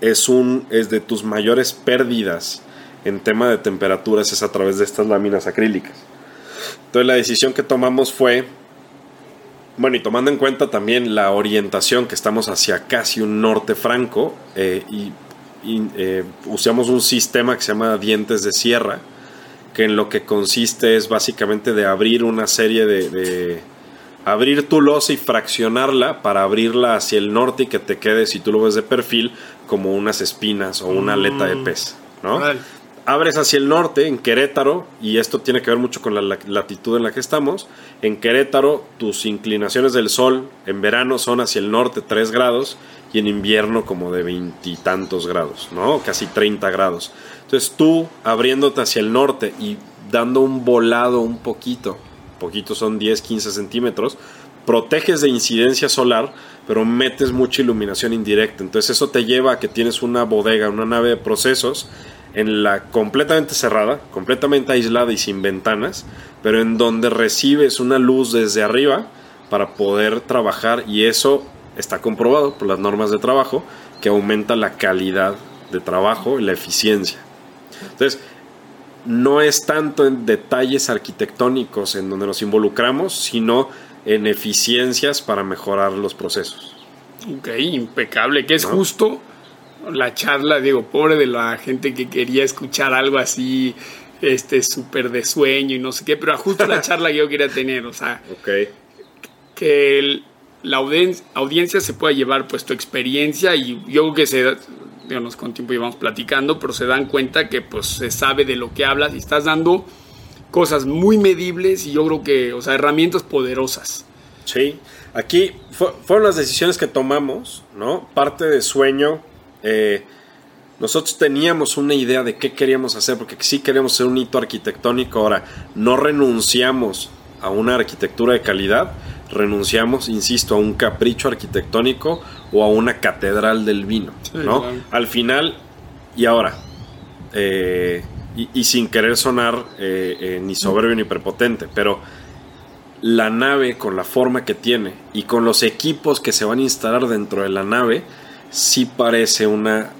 es, un, es de tus mayores pérdidas en tema de temperaturas es a través de estas láminas acrílicas. Entonces la decisión que tomamos fue, bueno, y tomando en cuenta también la orientación que estamos hacia casi un norte franco, eh, y, eh, usamos un sistema que se llama dientes de sierra, que en lo que consiste es básicamente de abrir una serie de, de abrir tu losa y fraccionarla para abrirla hacia el norte y que te quede, si tú lo ves de perfil, como unas espinas o una aleta de mm. pez, ¿no? Abres hacia el norte, en Querétaro, y esto tiene que ver mucho con la latitud en la que estamos, en Querétaro tus inclinaciones del sol en verano son hacia el norte 3 grados y en invierno como de veintitantos grados, ¿no? Casi 30 grados. Entonces tú abriéndote hacia el norte y dando un volado un poquito, poquito son 10, 15 centímetros, proteges de incidencia solar, pero metes mucha iluminación indirecta. Entonces eso te lleva a que tienes una bodega, una nave de procesos en la completamente cerrada, completamente aislada y sin ventanas, pero en donde recibes una luz desde arriba para poder trabajar y eso está comprobado por las normas de trabajo que aumenta la calidad de trabajo y la eficiencia. Entonces, no es tanto en detalles arquitectónicos en donde nos involucramos, sino en eficiencias para mejorar los procesos. Ok, impecable, que es justo la charla, digo, pobre de la gente que quería escuchar algo así, este, súper de sueño y no sé qué, pero justo la charla que yo quería tener, o sea, que la audiencia, se pueda llevar pues tu experiencia y yo creo que se, digamos, con tiempo llevamos platicando, pero se dan cuenta que pues se sabe de lo que hablas y estás dando cosas muy medibles y yo creo que, o sea, herramientas poderosas. Sí, aquí fueron las decisiones que tomamos, ¿no? Parte de sueño, eh, nosotros teníamos una idea de qué queríamos hacer, porque sí queríamos ser un hito arquitectónico, ahora no renunciamos a una arquitectura de calidad, renunciamos, insisto, a un capricho arquitectónico o a una catedral del vino, ¿no? Al final, y ahora, eh, y, sin querer sonar eh, eh, ni soberbio ni prepotente, pero la nave con la forma que tiene y con los equipos que se van a instalar dentro de la nave, sí parece una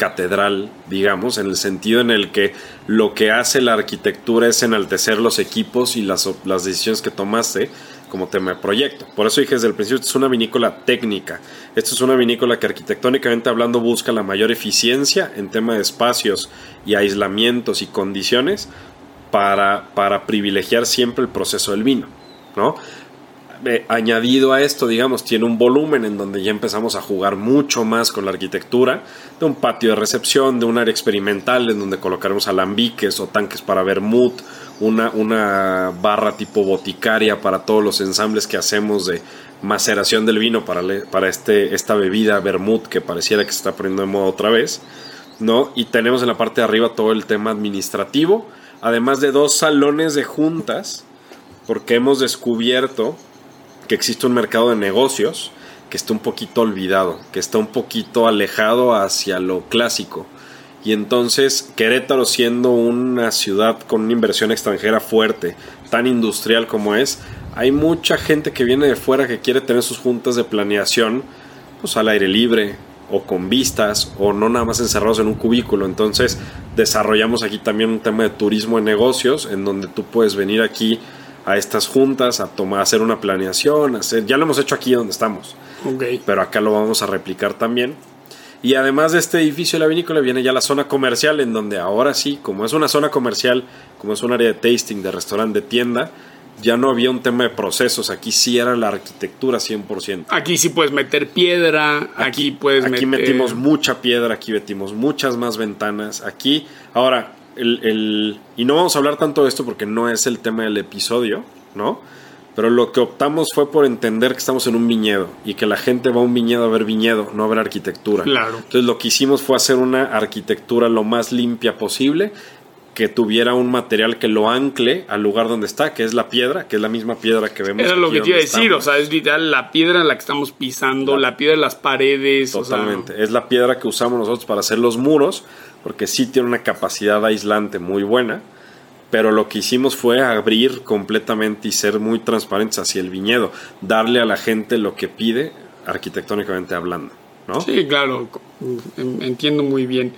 catedral, digamos, en el sentido en el que lo que hace la arquitectura es enaltecer los equipos y las, las decisiones que tomaste como tema de proyecto. Por eso dije desde el principio, esto es una vinícola técnica. Esto es una vinícola que arquitectónicamente hablando busca la mayor eficiencia en tema de espacios y aislamientos y condiciones para, para privilegiar siempre el proceso del vino. ¿no? Eh, añadido a esto, digamos, tiene un volumen en donde ya empezamos a jugar mucho más con la arquitectura, de un patio de recepción, de un área experimental en donde colocaremos alambiques o tanques para vermut, una, una barra tipo boticaria para todos los ensambles que hacemos de maceración del vino para, para este, esta bebida vermut que pareciera que se está poniendo de moda otra vez, ¿no? Y tenemos en la parte de arriba todo el tema administrativo, además de dos salones de juntas, porque hemos descubierto que existe un mercado de negocios que está un poquito olvidado, que está un poquito alejado hacia lo clásico. Y entonces Querétaro siendo una ciudad con una inversión extranjera fuerte, tan industrial como es, hay mucha gente que viene de fuera que quiere tener sus juntas de planeación pues al aire libre o con vistas o no nada más encerrados en un cubículo. Entonces desarrollamos aquí también un tema de turismo de negocios en donde tú puedes venir aquí a estas juntas, a tomar, a hacer una planeación, hacer, ya lo hemos hecho aquí donde estamos, pero acá lo vamos a replicar también. Y además de este edificio de la vinícola viene ya la zona comercial, en donde ahora sí, como es una zona comercial, como es un área de tasting, de restaurante, de tienda, ya no había un tema de procesos, aquí sí era la arquitectura 100%. Aquí sí puedes meter piedra, aquí, puedes aquí metimos mucha piedra, aquí metimos muchas más ventanas, aquí, ahora, y no vamos a hablar tanto de esto porque no es el tema del episodio, ¿no? Pero lo que optamos fue por entender que estamos en un viñedo y que la gente va a un viñedo a ver viñedo, no a ver arquitectura. Claro. Entonces lo que hicimos fue hacer una arquitectura lo más limpia posible, que tuviera un material que lo ancle al lugar donde está, que es la piedra, que es la misma piedra que vemos. Era lo que te iba a decir, o sea, es literal la piedra en la que estamos pisando, la, piedra de las paredes. Totalmente, es la piedra que usamos nosotros para hacer los muros porque sí tiene una capacidad aislante muy buena, pero lo que hicimos fue abrir completamente y ser muy transparentes hacia el viñedo, darle a la gente lo que pide arquitectónicamente hablando. ¿no? Sí, claro, entiendo muy bien.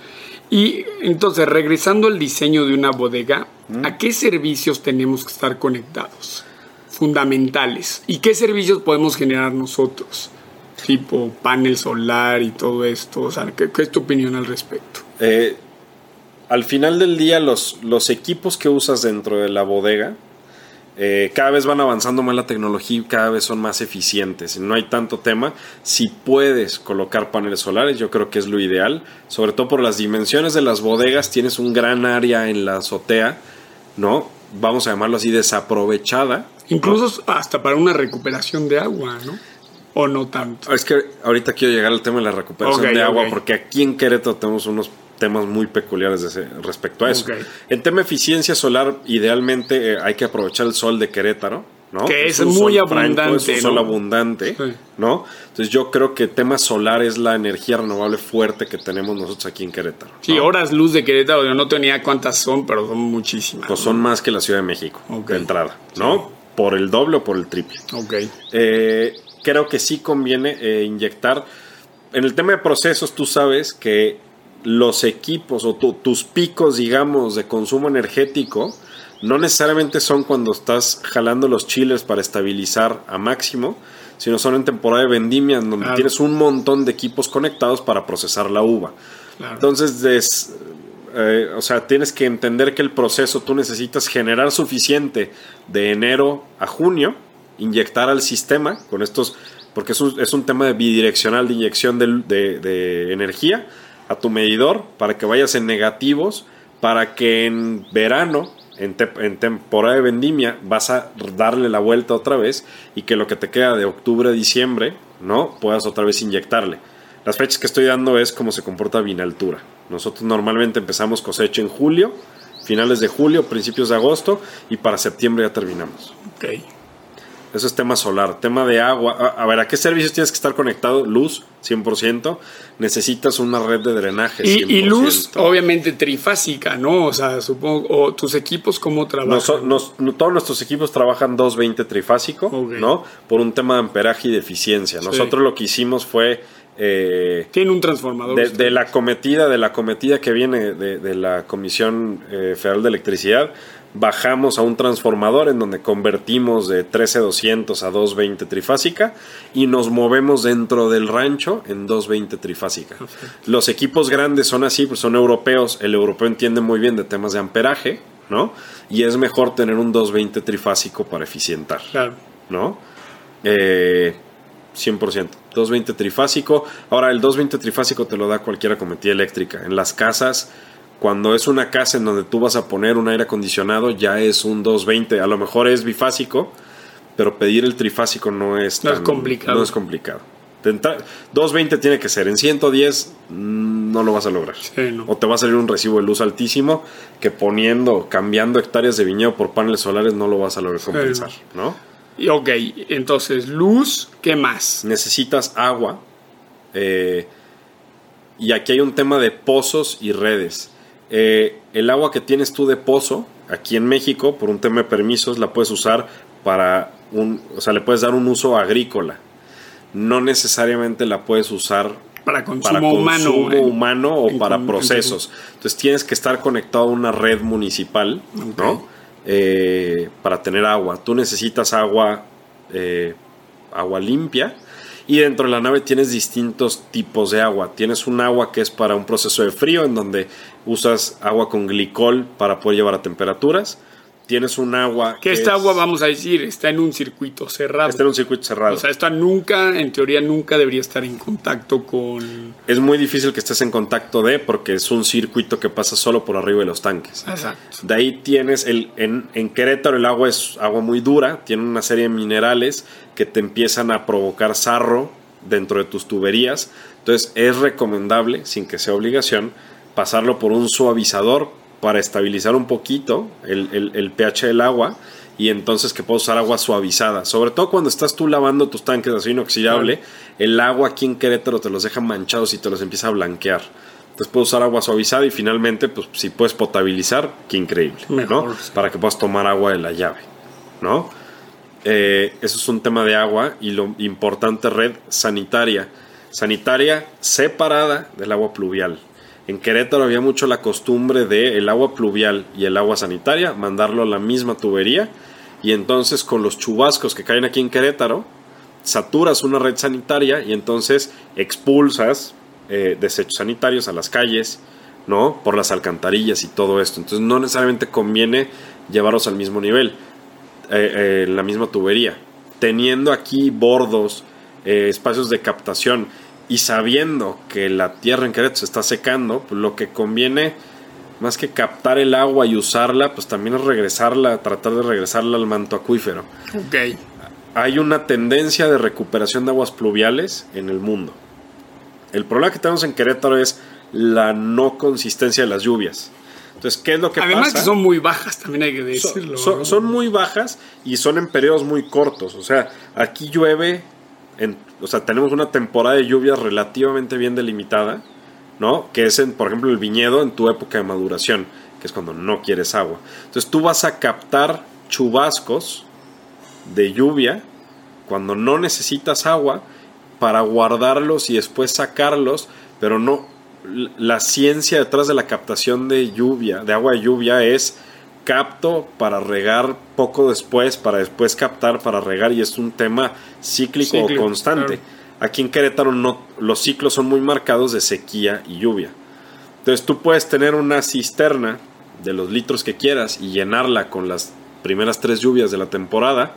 Y entonces, regresando al diseño de una bodega, ¿a qué servicios tenemos que estar conectados? Fundamentales. ¿Y qué servicios podemos generar nosotros? Tipo panel solar y todo esto. O sea, ¿qué, qué es tu opinión al respecto? Eh, al final del día, los, los, equipos que usas dentro de la bodega eh, cada vez van avanzando más la tecnología y cada vez son más eficientes. No hay tanto tema. Si puedes colocar paneles solares, yo creo que es lo ideal. Sobre todo por las dimensiones de las bodegas, tienes un gran área en la azotea, ¿no? Vamos a llamarlo así, desaprovechada. Incluso hasta para una recuperación de agua, ¿no? ¿O no tanto? Es que ahorita quiero llegar al tema de la recuperación de agua, porque aquí en Querétaro tenemos unos temas muy peculiares respecto a eso. En tema de eficiencia solar, idealmente eh, hay que aprovechar el sol de Querétaro, ¿no? Que es, muy abundante. es un sol abundante, ¿no? Entonces yo creo que tema solar es la energía renovable fuerte que tenemos nosotros aquí en Querétaro. Sí, horas luz de Querétaro, yo no tenía cuántas son, pero son muchísimas. Pues son más que la Ciudad de México, de entrada, ¿no? Por el doble o por el triple. Ok. Eh, creo que sí conviene eh, inyectar en el tema de procesos, tú sabes que los equipos o tus picos, digamos, de consumo energético, no necesariamente son cuando estás jalando los chiles para estabilizar a máximo, sino son en temporada de vendimia, donde tienes un montón de equipos conectados para procesar la uva. Entonces, eh, o sea, tienes que entender que el proceso tú necesitas generar suficiente de enero a junio, inyectar al sistema con estos, porque es un, es un tema de bidireccional de inyección de, de energía a tu medidor para que vayas en negativos, para que en verano en, temporada de vendimia vas a darle la vuelta otra vez y que lo que te queda de octubre a diciembre, ¿no? Puedas otra vez inyectarle. Las fechas que estoy dando es como se comporta Vinaltura. Nosotros normalmente empezamos cosecha en julio, finales de julio, principios de agosto y para septiembre ya terminamos. Ok. Eso es tema solar. Tema de agua. A, ver, ¿a qué servicios tienes que estar conectado? Luz, 100%. Necesitas una red de drenaje. Y, luz, obviamente, trifásica, ¿no? O sea, supongo. O tus equipos, ¿cómo trabajan? todos nuestros equipos trabajan 220 trifásico, ¿no? Por un tema de amperaje y de eficiencia. Nosotros lo que hicimos fue. Eh, Tiene un transformador. De, la cometida, de la cometida que viene de, la Comisión eh, Federal de Electricidad bajamos a un transformador en donde convertimos de 13200 a 220 trifásica y nos movemos dentro del rancho en 220 trifásica. Los equipos grandes son así, pues son europeos, el europeo entiende muy bien de temas de amperaje, ¿no? Y es mejor tener un 220 trifásico para eficientar, claro. ¿no? Eh, 100%. 220 trifásico. Ahora, el 220 trifásico te lo da cualquiera cometida eléctrica. En las casas cuando es una casa en donde tú vas a poner un aire acondicionado, ya es un 220. A lo mejor es bifásico, pero pedir el trifásico no es, tan, no es complicado. No es complicado. 220 tiene que ser. En 110 mm, no lo vas a lograr. O te va a salir un recibo de luz altísimo que poniendo, cambiando hectáreas de viñedo por paneles solares no lo vas a lograr compensar, ¿no? Y ok, entonces luz, ¿qué más? Necesitas agua. Eh, y aquí hay un tema de pozos y redes. Eh, el agua que tienes tú de pozo, aquí en México, por un tema de permisos, la puedes usar para un, o sea, le puedes dar un uso agrícola. No necesariamente la puedes usar para consumo, humano, o para procesos. Entonces tienes que estar conectado a una red municipal, ¿no? Eh, para tener agua. Tú necesitas agua, eh, agua limpia y dentro de la nave tienes distintos tipos de agua. Tienes un agua que es para un proceso de frío, en donde usas agua con glicol para poder llevar a temperaturas. Tienes un agua. Que, esta agua, vamos a decir, está en un circuito cerrado. Está en un circuito cerrado. O sea, esta nunca, en teoría, nunca debería estar en contacto con. Es muy difícil que estés en contacto de, porque es un circuito que pasa solo por arriba de los tanques. Exacto. De ahí tienes. El, en, en Querétaro el agua es agua muy dura, tiene una serie de minerales que te empiezan a provocar sarro dentro de tus tuberías. Entonces, es recomendable, sin que sea obligación, pasarlo por un suavizador para estabilizar un poquito el, pH del agua y entonces que puedas usar agua suavizada. Sobre todo cuando estás tú lavando tus tanques de acero inoxidable, el agua aquí en Querétaro te los deja manchados y te los empieza a blanquear. Entonces puedes usar agua suavizada y finalmente, pues si puedes potabilizar, qué increíble, ¿no? Para que puedas tomar agua de la llave, ¿no? Eh, eso es un tema de agua y lo importante red sanitaria. Sanitaria separada del agua pluvial. En Querétaro había mucho la costumbre de el agua pluvial y el agua sanitaria mandarlo a la misma tubería y entonces con los chubascos que caen aquí en Querétaro saturas una red sanitaria y entonces expulsas eh, desechos sanitarios a las calles, ¿no? Por las alcantarillas y todo esto. Entonces no necesariamente conviene llevarlos al mismo nivel, eh, eh, la misma tubería. Teniendo aquí bordos, espacios de captación y sabiendo que la tierra en Querétaro se está secando, pues lo que conviene, más que captar el agua y usarla, pues también es regresarla, tratar de regresarla al manto acuífero. Ok. Hay una tendencia de recuperación de aguas pluviales en el mundo. El problema que tenemos en Querétaro es la no consistencia de las lluvias. Entonces, ¿qué es lo que Además pasa? que son muy bajas, también hay que decirlo. son, muy bajas y son en periodos muy cortos. O sea, aquí llueve o sea, tenemos una temporada de lluvias relativamente bien delimitada, ¿no? Que es, en, por ejemplo, el viñedo en tu época de maduración, que es cuando no quieres agua. Entonces tú vas a captar chubascos de lluvia cuando no necesitas agua para guardarlos y después sacarlos, pero no. La ciencia detrás de la captación de lluvia, de agua de lluvia, es capto para regar poco después, para después captar para regar, y es un tema cíclico, o constante. Aquí en Querétaro no, los ciclos son muy marcados de sequía y lluvia. Entonces tú puedes tener una cisterna de los litros que quieras y llenarla con las primeras tres lluvias de la temporada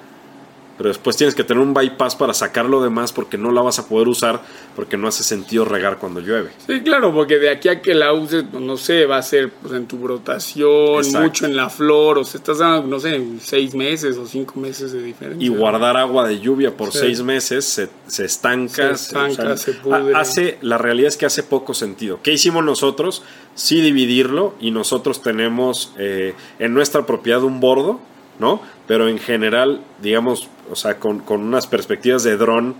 pero después tienes que tener un bypass para sacar lo demás porque no la vas a poder usar porque no hace sentido regar cuando llueve. Sí, claro, porque de aquí a que la uses, pues, no sé, va a ser pues, en tu brotación, mucho en la flor, o sea, estás dando, no sé, seis meses o cinco meses de diferencia. Y guardar agua de lluvia por seis meses se, se estanca, se, estanca, se, pudre. Hace, la realidad es que hace poco sentido. ¿Qué hicimos nosotros? Sí dividirlo y nosotros tenemos eh, en nuestra propiedad un bordo, ¿no? Pero en general, digamos, o sea, con, unas perspectivas de dron,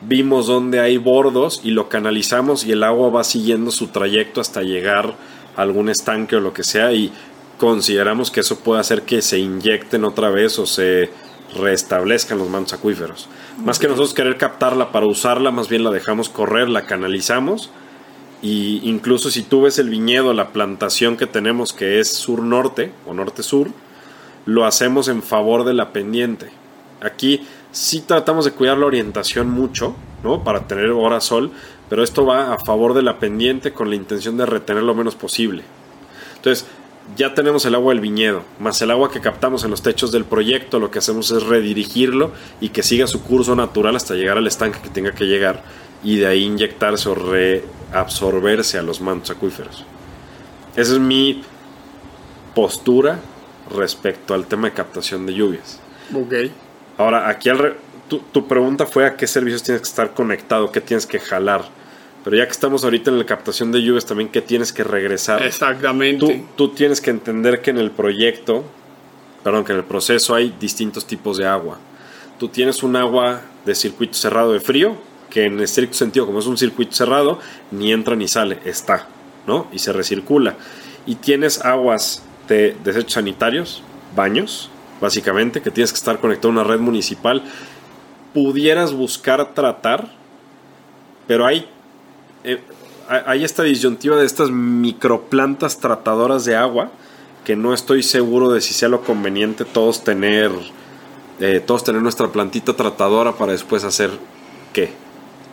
vimos dónde hay bordos y lo canalizamos y el agua va siguiendo su trayecto hasta llegar a algún estanque o lo que sea y consideramos que eso puede hacer que se inyecten otra vez o se restablezcan los mantos acuíferos. Más que nosotros querer captarla para usarla, más bien la dejamos correr, la canalizamos y incluso si tú ves el viñedo, la plantación que tenemos que es sur-norte o norte-sur, lo hacemos en favor de la pendiente. Aquí sí tratamos de cuidar la orientación mucho, ¿no? Para tener hora sol, pero esto va a favor de la pendiente con la intención de retener lo menos posible. Entonces, ya tenemos el agua del viñedo, más el agua que captamos en los techos del proyecto, lo que hacemos es redirigirlo y que siga su curso natural hasta llegar al estanque que tenga que llegar y de ahí inyectarse o reabsorberse a los mantos acuíferos. Esa es mi postura respecto al tema de captación de lluvias. Ok. Ahora, aquí tu, pregunta fue a qué servicios tienes que estar conectado, qué tienes que jalar. Pero ya que estamos ahorita en la captación de lluvias, también qué tienes que regresar. Exactamente. Tú, tienes que entender que en el proyecto, perdón, que en el proceso hay distintos tipos de agua. Tú tienes un agua de circuito cerrado de frío, que en estricto sentido, como es un circuito cerrado, ni entra ni sale, está, ¿no? Y se recircula. Y tienes aguas de desechos sanitarios, baños, básicamente, que tienes que estar conectado a una red municipal. Pudieras buscar tratar, pero hay, eh, hay esta disyuntiva de estas microplantas tratadoras de agua que no estoy seguro de si sea lo conveniente todos tener, eh, todos tener nuestra plantita tratadora para después hacer qué,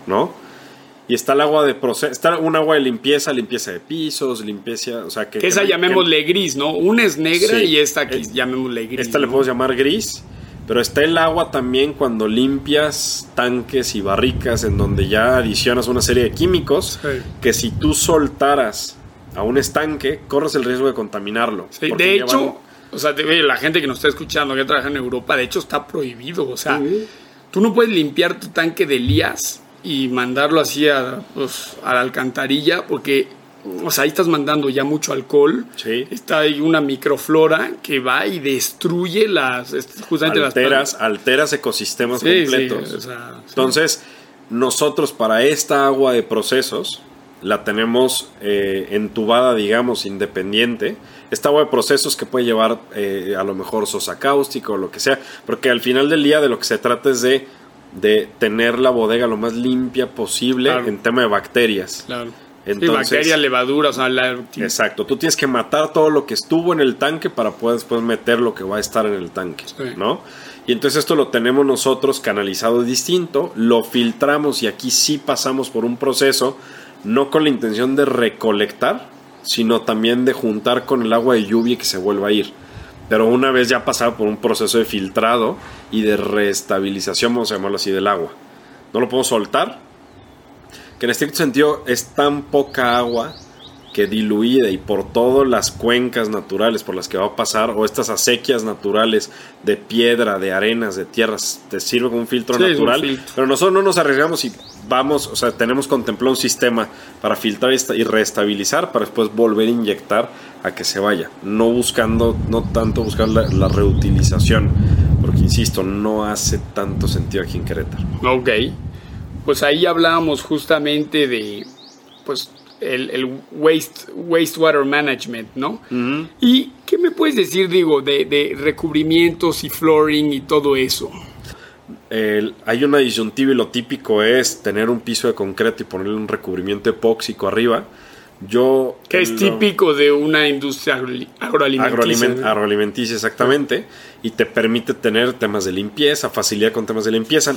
¿no? Y está el agua de proceso, está un agua de limpieza, limpieza de pisos, limpieza, o sea que... que esa llamémosle gris, ¿no? Una es negra y esta aquí llamémosle gris. Esta le podemos llamar gris, pero está el agua también cuando limpias tanques y barricas en donde ya adicionas una serie de químicos que si tú soltaras a un estanque, corres el riesgo de contaminarlo. de hecho, o sea, la gente que nos está escuchando que trabaja en Europa, de hecho está prohibido, o sea, tú no puedes limpiar tu tanque de Elías y mandarlo así a, pues, a la alcantarilla porque o sea, ahí estás mandando ya mucho alcohol. Sí. Está ahí una microflora que va y destruye las justamente alteras, las alteras ecosistemas completos. Entonces, nosotros para esta agua de procesos la tenemos eh, entubada, digamos, independiente. Esta agua de procesos que puede llevar eh, a lo mejor sosa cáustica o lo que sea, porque al final del día de lo que se trata es de de tener la bodega lo más limpia posible en tema de bacterias. Claro. Entonces, bacterias, levaduras, o sea, Exacto, tú tienes que matar todo lo que estuvo en el tanque para poder después meter lo que va a estar en el tanque, ¿no? Y entonces esto lo tenemos nosotros canalizado distinto, lo filtramos y aquí sí pasamos por un proceso, no con la intención de recolectar, sino también de juntar con el agua de lluvia que se vuelva a ir. Pero una vez ya pasado por un proceso de filtrado y de reestabilización, vamos a llamarlo así, del agua. No lo puedo soltar. Que en estricto sentido es tan poca agua que diluida y por todas las cuencas naturales por las que va a pasar o estas acequias naturales de piedra, de arenas, de tierras, te sirve como un filtro natural. Pero nosotros no nos arriesgamos y vamos, o sea, tenemos contemplado un sistema para filtrar y reestabilizar para después volver a inyectar a que se vaya. No buscando, no tanto buscar la, reutilización, porque insisto, no hace tanto sentido aquí en Querétaro. Ok. Pues ahí hablábamos justamente de, pues, el, waste, wastewater management, ¿no? ¿Y qué me puedes decir, digo, de, de, recubrimientos y flooring y todo eso? hay una disyuntiva y lo típico es tener un piso de concreto y ponerle un recubrimiento epóxico arriba. Yo que es típico de una industria agroalimenticia. agroalimenticia, exactamente. Y te permite tener temas de limpieza, facilidad con temas de limpieza.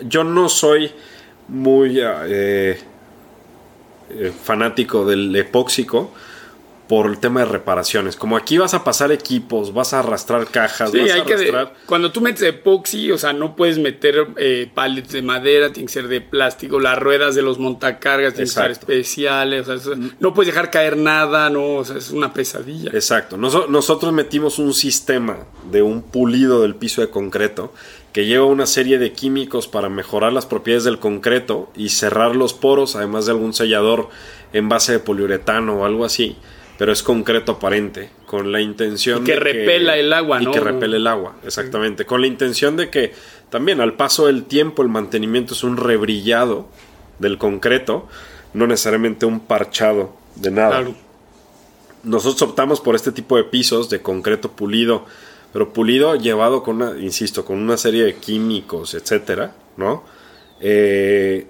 Yo no soy muy eh, eh, fanático del epóxico por el tema de reparaciones. Como aquí vas a pasar equipos, vas a arrastrar cajas, vas a arrastrar... cuando tú metes epoxi, o sea, no puedes meter eh, pallets de madera, tiene que ser de plástico, las ruedas de los montacargas tienen que ser especiales, o sea, no puedes dejar caer nada, no, o sea, es una pesadilla. Exacto. nosotros metimos un sistema de un pulido del piso de concreto que lleva una serie de químicos para mejorar las propiedades del concreto y cerrar los poros, además de algún sellador en base de poliuretano o algo así, pero es concreto aparente, con la intención que de repela el agua, ¿no? Y que repele el agua, exactamente, con la intención de que también al paso del tiempo el mantenimiento es un rebrillado del concreto, no necesariamente un parchado de nada. Nosotros optamos por este tipo de pisos de concreto pulido pero pulido llevado con una, insisto, con una serie de químicos, etcétera, ¿no? Eh,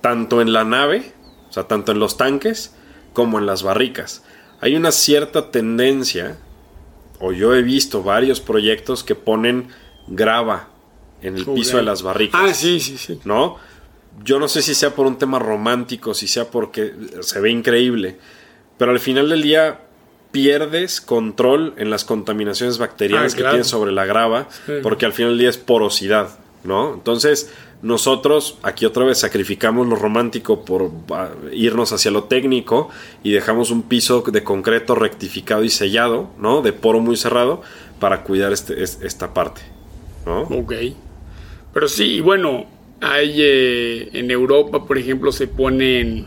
tanto en la nave, o sea, tanto en los tanques como en las barricas. Hay una cierta tendencia, o yo he visto varios proyectos que ponen grava en el piso de las barricas. Ah, sí, sí, sí. ¿No? Yo no sé si sea por un tema romántico, si sea porque se ve increíble, pero al final del día pierdes control en las contaminaciones bacterianas ah, que tienes sobre la grava, porque al final del día es porosidad, ¿no? Entonces, nosotros aquí otra vez sacrificamos lo romántico por ah, irnos hacia lo técnico y dejamos un piso de concreto rectificado y sellado, ¿no? De poro muy cerrado para cuidar este, esta parte, ¿no? Ok. Pero sí, bueno, hay eh, en Europa, por ejemplo, se ponen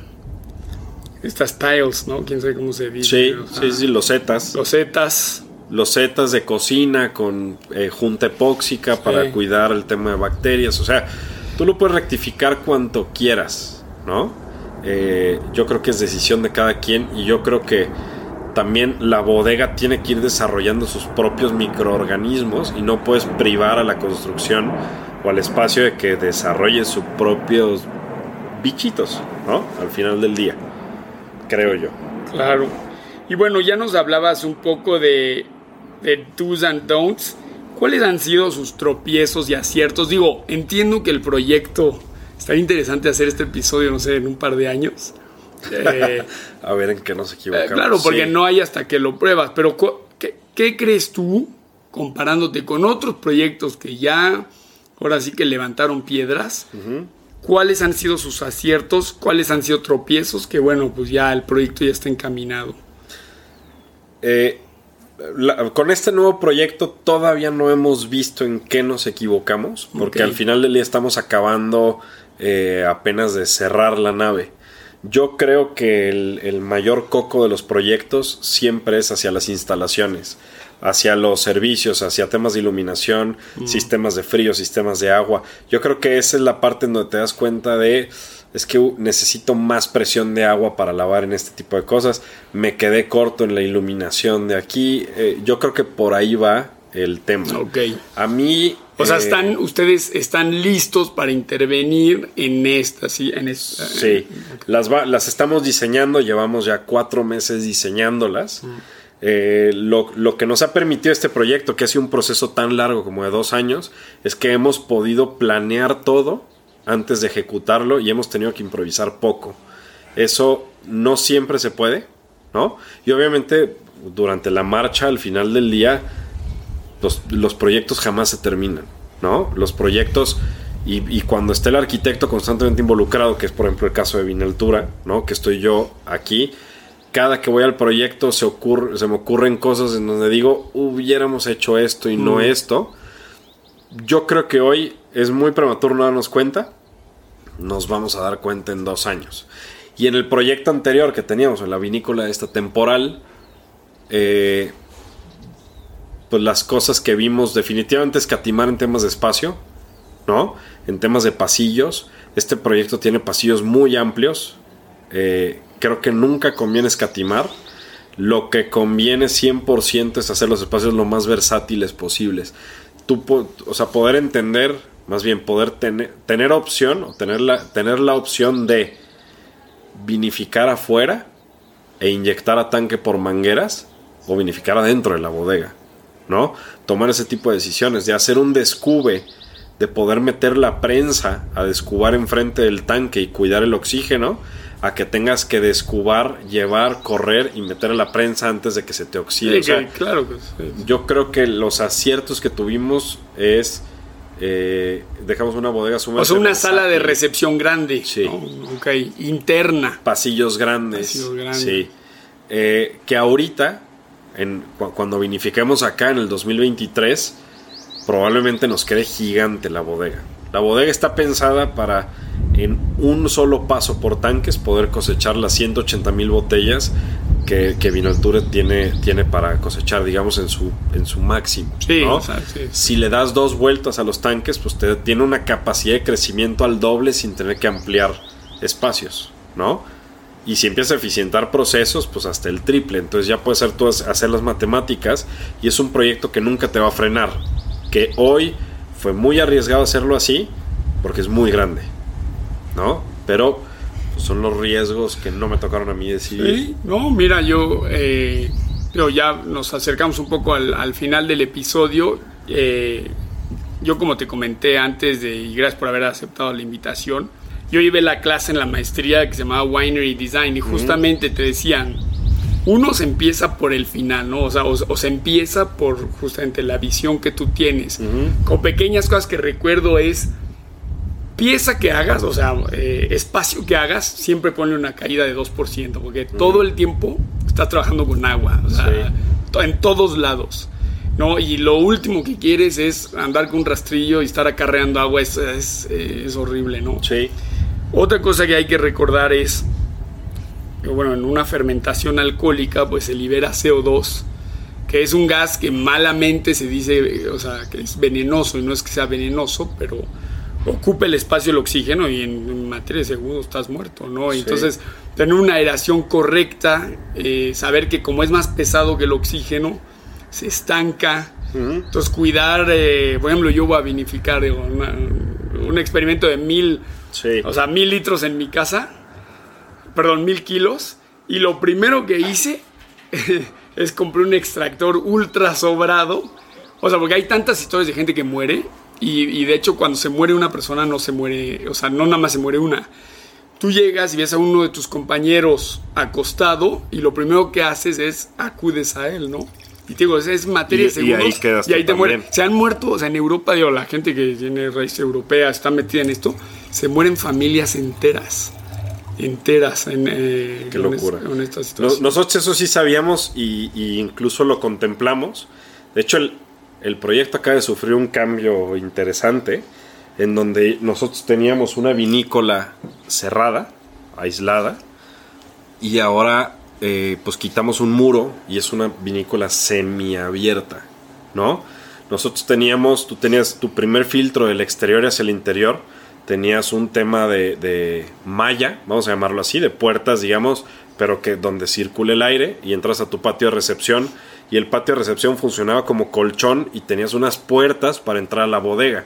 estas tiles, ¿no? Quién sabe cómo se dice. Sí, sí, sí, losetas. Losetas. Losetas de cocina con eh, junta epóxica para cuidar el tema de bacterias. O sea, tú lo puedes rectificar cuanto quieras, ¿no? Eh, yo creo que es decisión de cada quien y yo creo que también la bodega tiene que ir desarrollando sus propios microorganismos y no puedes privar a la construcción o al espacio de que desarrolle sus propios bichitos, ¿no? Al final del día creo yo. Claro. Y bueno, ya nos hablabas un poco de, de do's and don'ts. ¿Cuáles han sido sus tropiezos y aciertos? Digo, entiendo que el proyecto estaría interesante hacer este episodio, no sé, en un par de años. Eh, a ver en qué nos equivocamos. Eh, claro, porque no hay hasta que lo pruebas. Pero, ¿qué, crees tú, comparándote con otros proyectos que ya, ahora sí que levantaron piedras? Cuáles han sido sus aciertos, cuáles han sido tropiezos, que bueno, pues ya el proyecto ya está encaminado. Eh, con este nuevo proyecto todavía no hemos visto en qué nos equivocamos, porque al final del día estamos acabando eh, apenas de cerrar la nave. Yo creo que el, mayor coco de los proyectos siempre es hacia las instalaciones hacia los servicios, hacia temas de iluminación, mm. sistemas de frío, sistemas de agua. Yo creo que esa es la parte en donde te das cuenta de es que necesito más presión de agua para lavar en este tipo de cosas. Me quedé corto en la iluminación de aquí. Eh, yo creo que por ahí va el tema. Ok. A mí. O sea, eh, están, ustedes están listos para intervenir en esta, sí, en esta. Sí, las, las estamos diseñando, llevamos ya cuatro meses diseñándolas. Mm. Eh, lo, que nos ha permitido este proyecto, que ha sido un proceso tan largo como de dos años, es que hemos podido planear todo antes de ejecutarlo y hemos tenido que improvisar poco. Eso no siempre se puede, ¿no? Y obviamente durante la marcha, al final del día, los, proyectos jamás se terminan, ¿no? Los proyectos... Y, y, cuando esté el arquitecto constantemente involucrado, que es por ejemplo el caso de Vinaltura, ¿no? Que estoy yo aquí, cada que voy al proyecto se, ocurre, se me ocurren cosas en donde digo, hubiéramos hecho esto y no esto. Yo creo que hoy es muy prematuro no darnos cuenta. Nos vamos a dar cuenta en dos años. Y en el proyecto anterior que teníamos, en la vinícola esta temporal, eh, pues las cosas que vimos definitivamente escatimar en temas de espacio, ¿no? En temas de pasillos. Este proyecto tiene pasillos muy amplios. Eh, creo que nunca conviene escatimar. Lo que conviene 100% es hacer los espacios lo más versátiles posibles. Tú, o sea, poder entender más bien poder tener, opción o tener la, tener la opción de vinificar afuera e inyectar a tanque por mangueras o vinificar adentro de la bodega, ¿no? Tomar ese tipo de decisiones, de hacer un descube, de poder meter la prensa a descubar enfrente del tanque y cuidar el oxígeno, a que tengas que descubar, llevar, correr y meter la prensa antes de que se te oxide. claro Yo creo que los aciertos que tuvimos es eh, dejamos una bodega sumamente. O sea, una sala de recepción grande. Sí. interna. Pasillos grandes. Pasillos grandes. Sí. Eh, que ahorita, en, cuando vinifiquemos acá en el 2023, probablemente nos quede gigante la bodega. La bodega está pensada para en un solo paso por tanques poder cosechar las 180 mil botellas que, que Vinalture tiene, tiene para cosechar, digamos, en su, en su máximo. Si le das dos vueltas a los tanques, pues te, tiene una capacidad de crecimiento al doble sin tener que ampliar espacios, ¿no? Y si empieza a eficientar procesos, pues hasta el triple. Entonces ya puedes hacer, tú hacer las matemáticas y es un proyecto que nunca te va a frenar. Que hoy fue muy arriesgado hacerlo así porque es muy grande, ¿no? Pero son los riesgos que no me tocaron a mí decidir. Sí, no, mira, yo, eh, ya nos acercamos un poco al, final del episodio. Eh, yo como te comenté antes de, y gracias por haber aceptado la invitación, yo llevé la clase en la maestría que se llamaba Winery Design y justamente te decían, uno se empieza por el final, ¿no? O sea, o, se empieza por justamente la visión que tú tienes. Con pequeñas cosas que recuerdo es pieza que hagas, o sea, eh, espacio que hagas, siempre pone una caída de 2%, porque todo el tiempo estás trabajando con agua, o sea, en todos lados. ¿no? Y lo último que quieres es andar con un rastrillo y estar acarreando agua, es, es, es horrible, ¿no? Sí. Otra cosa que hay que recordar es que, bueno, en una fermentación alcohólica, pues se libera CO2, que es un gas que malamente se dice, o sea, que es venenoso, y no es que sea venenoso, pero ocupa el espacio el oxígeno y en, materia de segundos estás muerto, ¿no? Entonces, tener una aeración correcta, eh, saber que como es más pesado que el oxígeno, se estanca. Entonces, cuidar, eh, por ejemplo, yo voy a vinificar un experimento de mil, o sea, mil litros en mi casa, perdón, mil kilos, y lo primero que hice es comprar un extractor ultra sobrado. O sea, porque hay tantas historias de gente que muere y, de hecho, cuando se muere una persona, no se muere, o sea, no nada más se muere una. Tú llegas y ves a uno de tus compañeros acostado y lo primero que haces es acudes a él, ¿no? Y te digo, es materia de segundos. Y ahí, te mueren. Se han muerto, o sea, en Europa, digo, la gente que tiene raíz europea está metida en esto, se mueren familias enteras. Enteras en, eh, Qué locura. nosotros eso sí sabíamos y, y, incluso lo contemplamos. De hecho, el, el proyecto acaba de sufrir un cambio interesante en donde nosotros teníamos una vinícola cerrada, aislada, y ahora eh, pues quitamos un muro y es una vinícola semiabierta, ¿no? Nosotros teníamos, tú tenías tu primer filtro del exterior hacia el interior, tenías un tema de, de malla, vamos a llamarlo así, de puertas, digamos, pero que donde circule el aire y entras a tu patio de recepción y el patio de recepción funcionaba como colchón y tenías unas puertas para entrar a la bodega.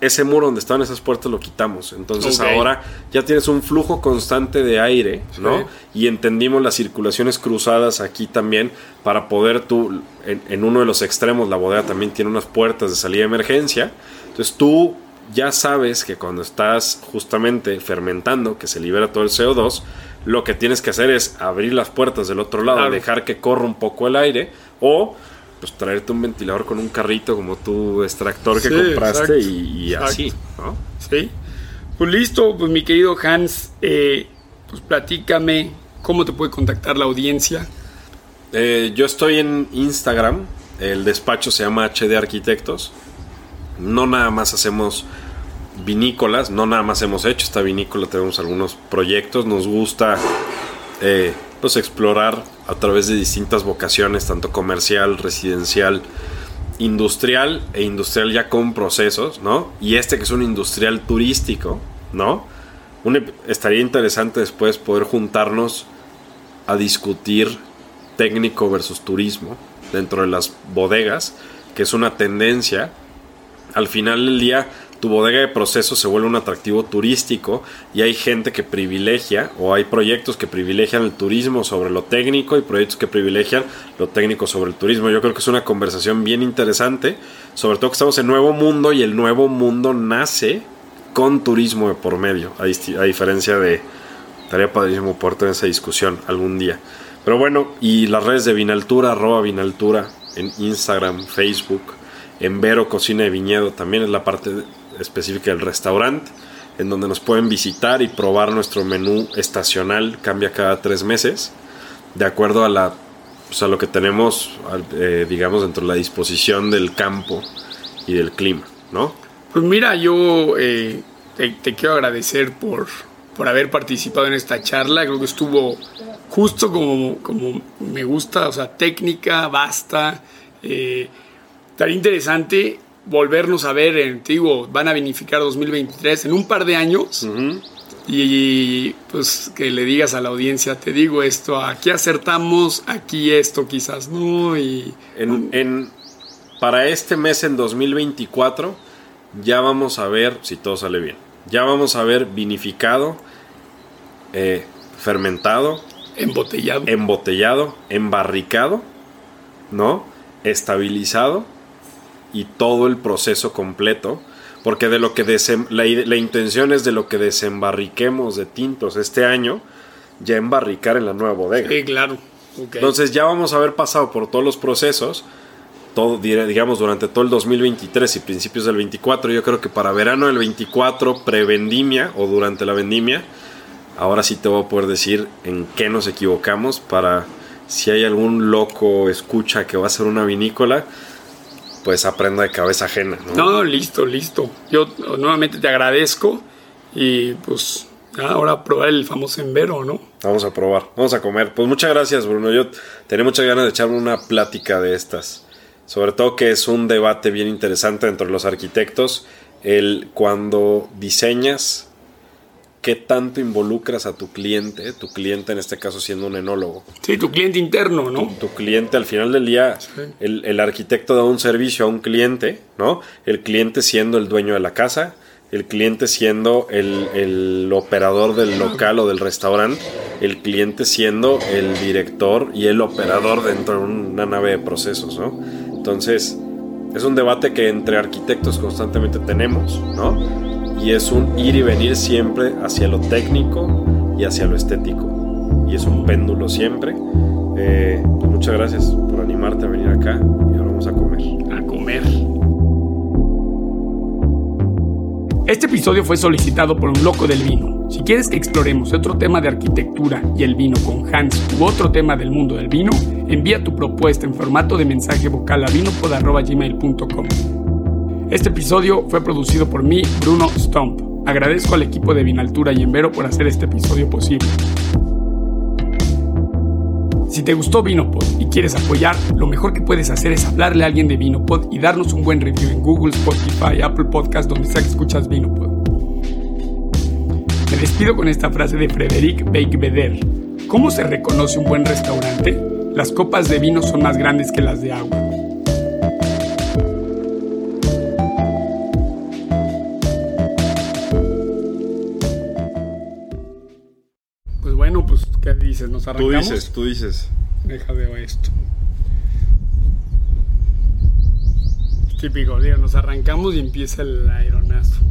Ese muro donde estaban esas puertas lo quitamos. Entonces ahora ya tienes un flujo constante de aire, ¿no? Y entendimos las circulaciones cruzadas aquí también para poder tú, en, en uno de los extremos, la bodega también tiene unas puertas de salida de emergencia. Entonces tú ya sabes que cuando estás justamente fermentando, que se libera todo el CO2, lo que tienes que hacer es abrir las puertas del otro lado, dejar que corra un poco el aire o pues traerte un ventilador con un carrito como tu extractor que compraste y, así, ¿no? Sí. Pues listo, pues mi querido Hans, eh, pues platícame cómo te puede contactar la audiencia. Eh, yo estoy en Instagram, el despacho se llama HD Arquitectos. No nada más hacemos vinícolas, no nada más hemos hecho esta vinícola, tenemos algunos proyectos, nos gusta eh, pues explorar a través de distintas vocaciones, tanto comercial, residencial, industrial e industrial ya con procesos, ¿no? Y este que es un industrial turístico, ¿no? estaría interesante después poder juntarnos a discutir técnico versus turismo dentro de las bodegas, que es una tendencia al final del día tu bodega de proceso se vuelve un atractivo turístico y hay gente que privilegia o hay proyectos que privilegian el turismo sobre lo técnico y proyectos que privilegian lo técnico sobre el turismo. Yo creo que es una conversación bien interesante, sobre todo que estamos en nuevo mundo y el nuevo mundo nace con turismo de por medio, a, diferencia de... Estaría padrísimo poder tener esa discusión algún día. Pero bueno, y las redes de Vinaltura, arroba Vinaltura, en Instagram, Facebook, en Vero Cocina de Viñedo, también es la parte específica del restaurante, en donde nos pueden visitar y probar nuestro menú estacional, cambia cada tres meses, de acuerdo a, la, pues, lo que tenemos, eh, digamos, dentro de la disposición del campo y del clima, ¿no? Pues mira, yo eh, te, quiero agradecer por, por haber participado en esta charla. Creo que estuvo justo como, como me gusta, o sea, técnica, basta. Eh, estaría interesante volvernos a ver, en, te digo, van a vinificar 2023 en un par de años. Y pues que le digas a la audiencia, te digo esto, aquí acertamos, aquí esto quizás no. Y, en, para este mes en 2024 ya vamos a ver, si todo sale bien, ya vamos a ver vinificado, eh, fermentado, embotellado, embotellado, embarricado, ¿no? Estabilizado y todo el proceso completo. Porque de lo que la, la, intención es de lo que desembarriquemos de tintos este año, ya embarricar en la nueva bodega. Sí, claro. Entonces ya vamos a haber pasado por todos los procesos todo, digamos, durante todo el 2023 y principios del 24. Yo creo que para verano del 24, prevendimia o durante la vendimia, ahora sí te voy a poder decir en qué nos equivocamos para si hay algún loco escucha que va a ser una vinícola, pues aprenda de cabeza ajena. No, no listo, listo. Yo nuevamente te agradezco y pues ahora probar el famoso envero, ¿no? Vamos a probar, vamos a comer. Pues muchas gracias, Bruno. Yo tenía muchas ganas de echarme una plática de estas. Sobre todo que es un debate bien interesante entre los arquitectos, el cuando diseñas, qué tanto involucras a tu cliente, tu cliente en este caso siendo un enólogo. Sí, tu cliente interno, ¿no? Tu, cliente al final del día, el, el, arquitecto da un servicio a un cliente, ¿no? El cliente siendo el dueño de la casa, el cliente siendo el, operador del local o del restaurante, el cliente siendo el director y el operador dentro de una nave de procesos, ¿no? Entonces, es un debate que entre arquitectos constantemente tenemos, ¿no? Y es un ir y venir siempre hacia lo técnico y hacia lo estético. Y es un péndulo siempre. Eh, pues muchas gracias por animarte a venir acá y ahora vamos a comer. A comer. Este episodio fue solicitado por un loco del vino. Si quieres que exploremos otro tema de arquitectura y el vino con Hans u otro tema del mundo del vino, envía tu propuesta en formato de mensaje vocal a vinopod.gmail.com. Este episodio fue producido por mí, Bruno Stump. Agradezco al equipo de Vinaltura y Envero por hacer este episodio posible. Si te gustó Vinopod y quieres apoyar, lo mejor que puedes hacer es hablarle a alguien de Vinopod y darnos un buen review en Google, Spotify, Apple Podcast, donde sea que escuchas Vinopod. Me despido con esta frase de Frederic Beigbeder. ¿Cómo se reconoce un buen restaurante? Las copas de vino son más grandes que las de agua. ¿Nos arrancamos? Tú dices, tú dices. Deja de esto. Típico, digo, nos arrancamos y empieza el aeronazo.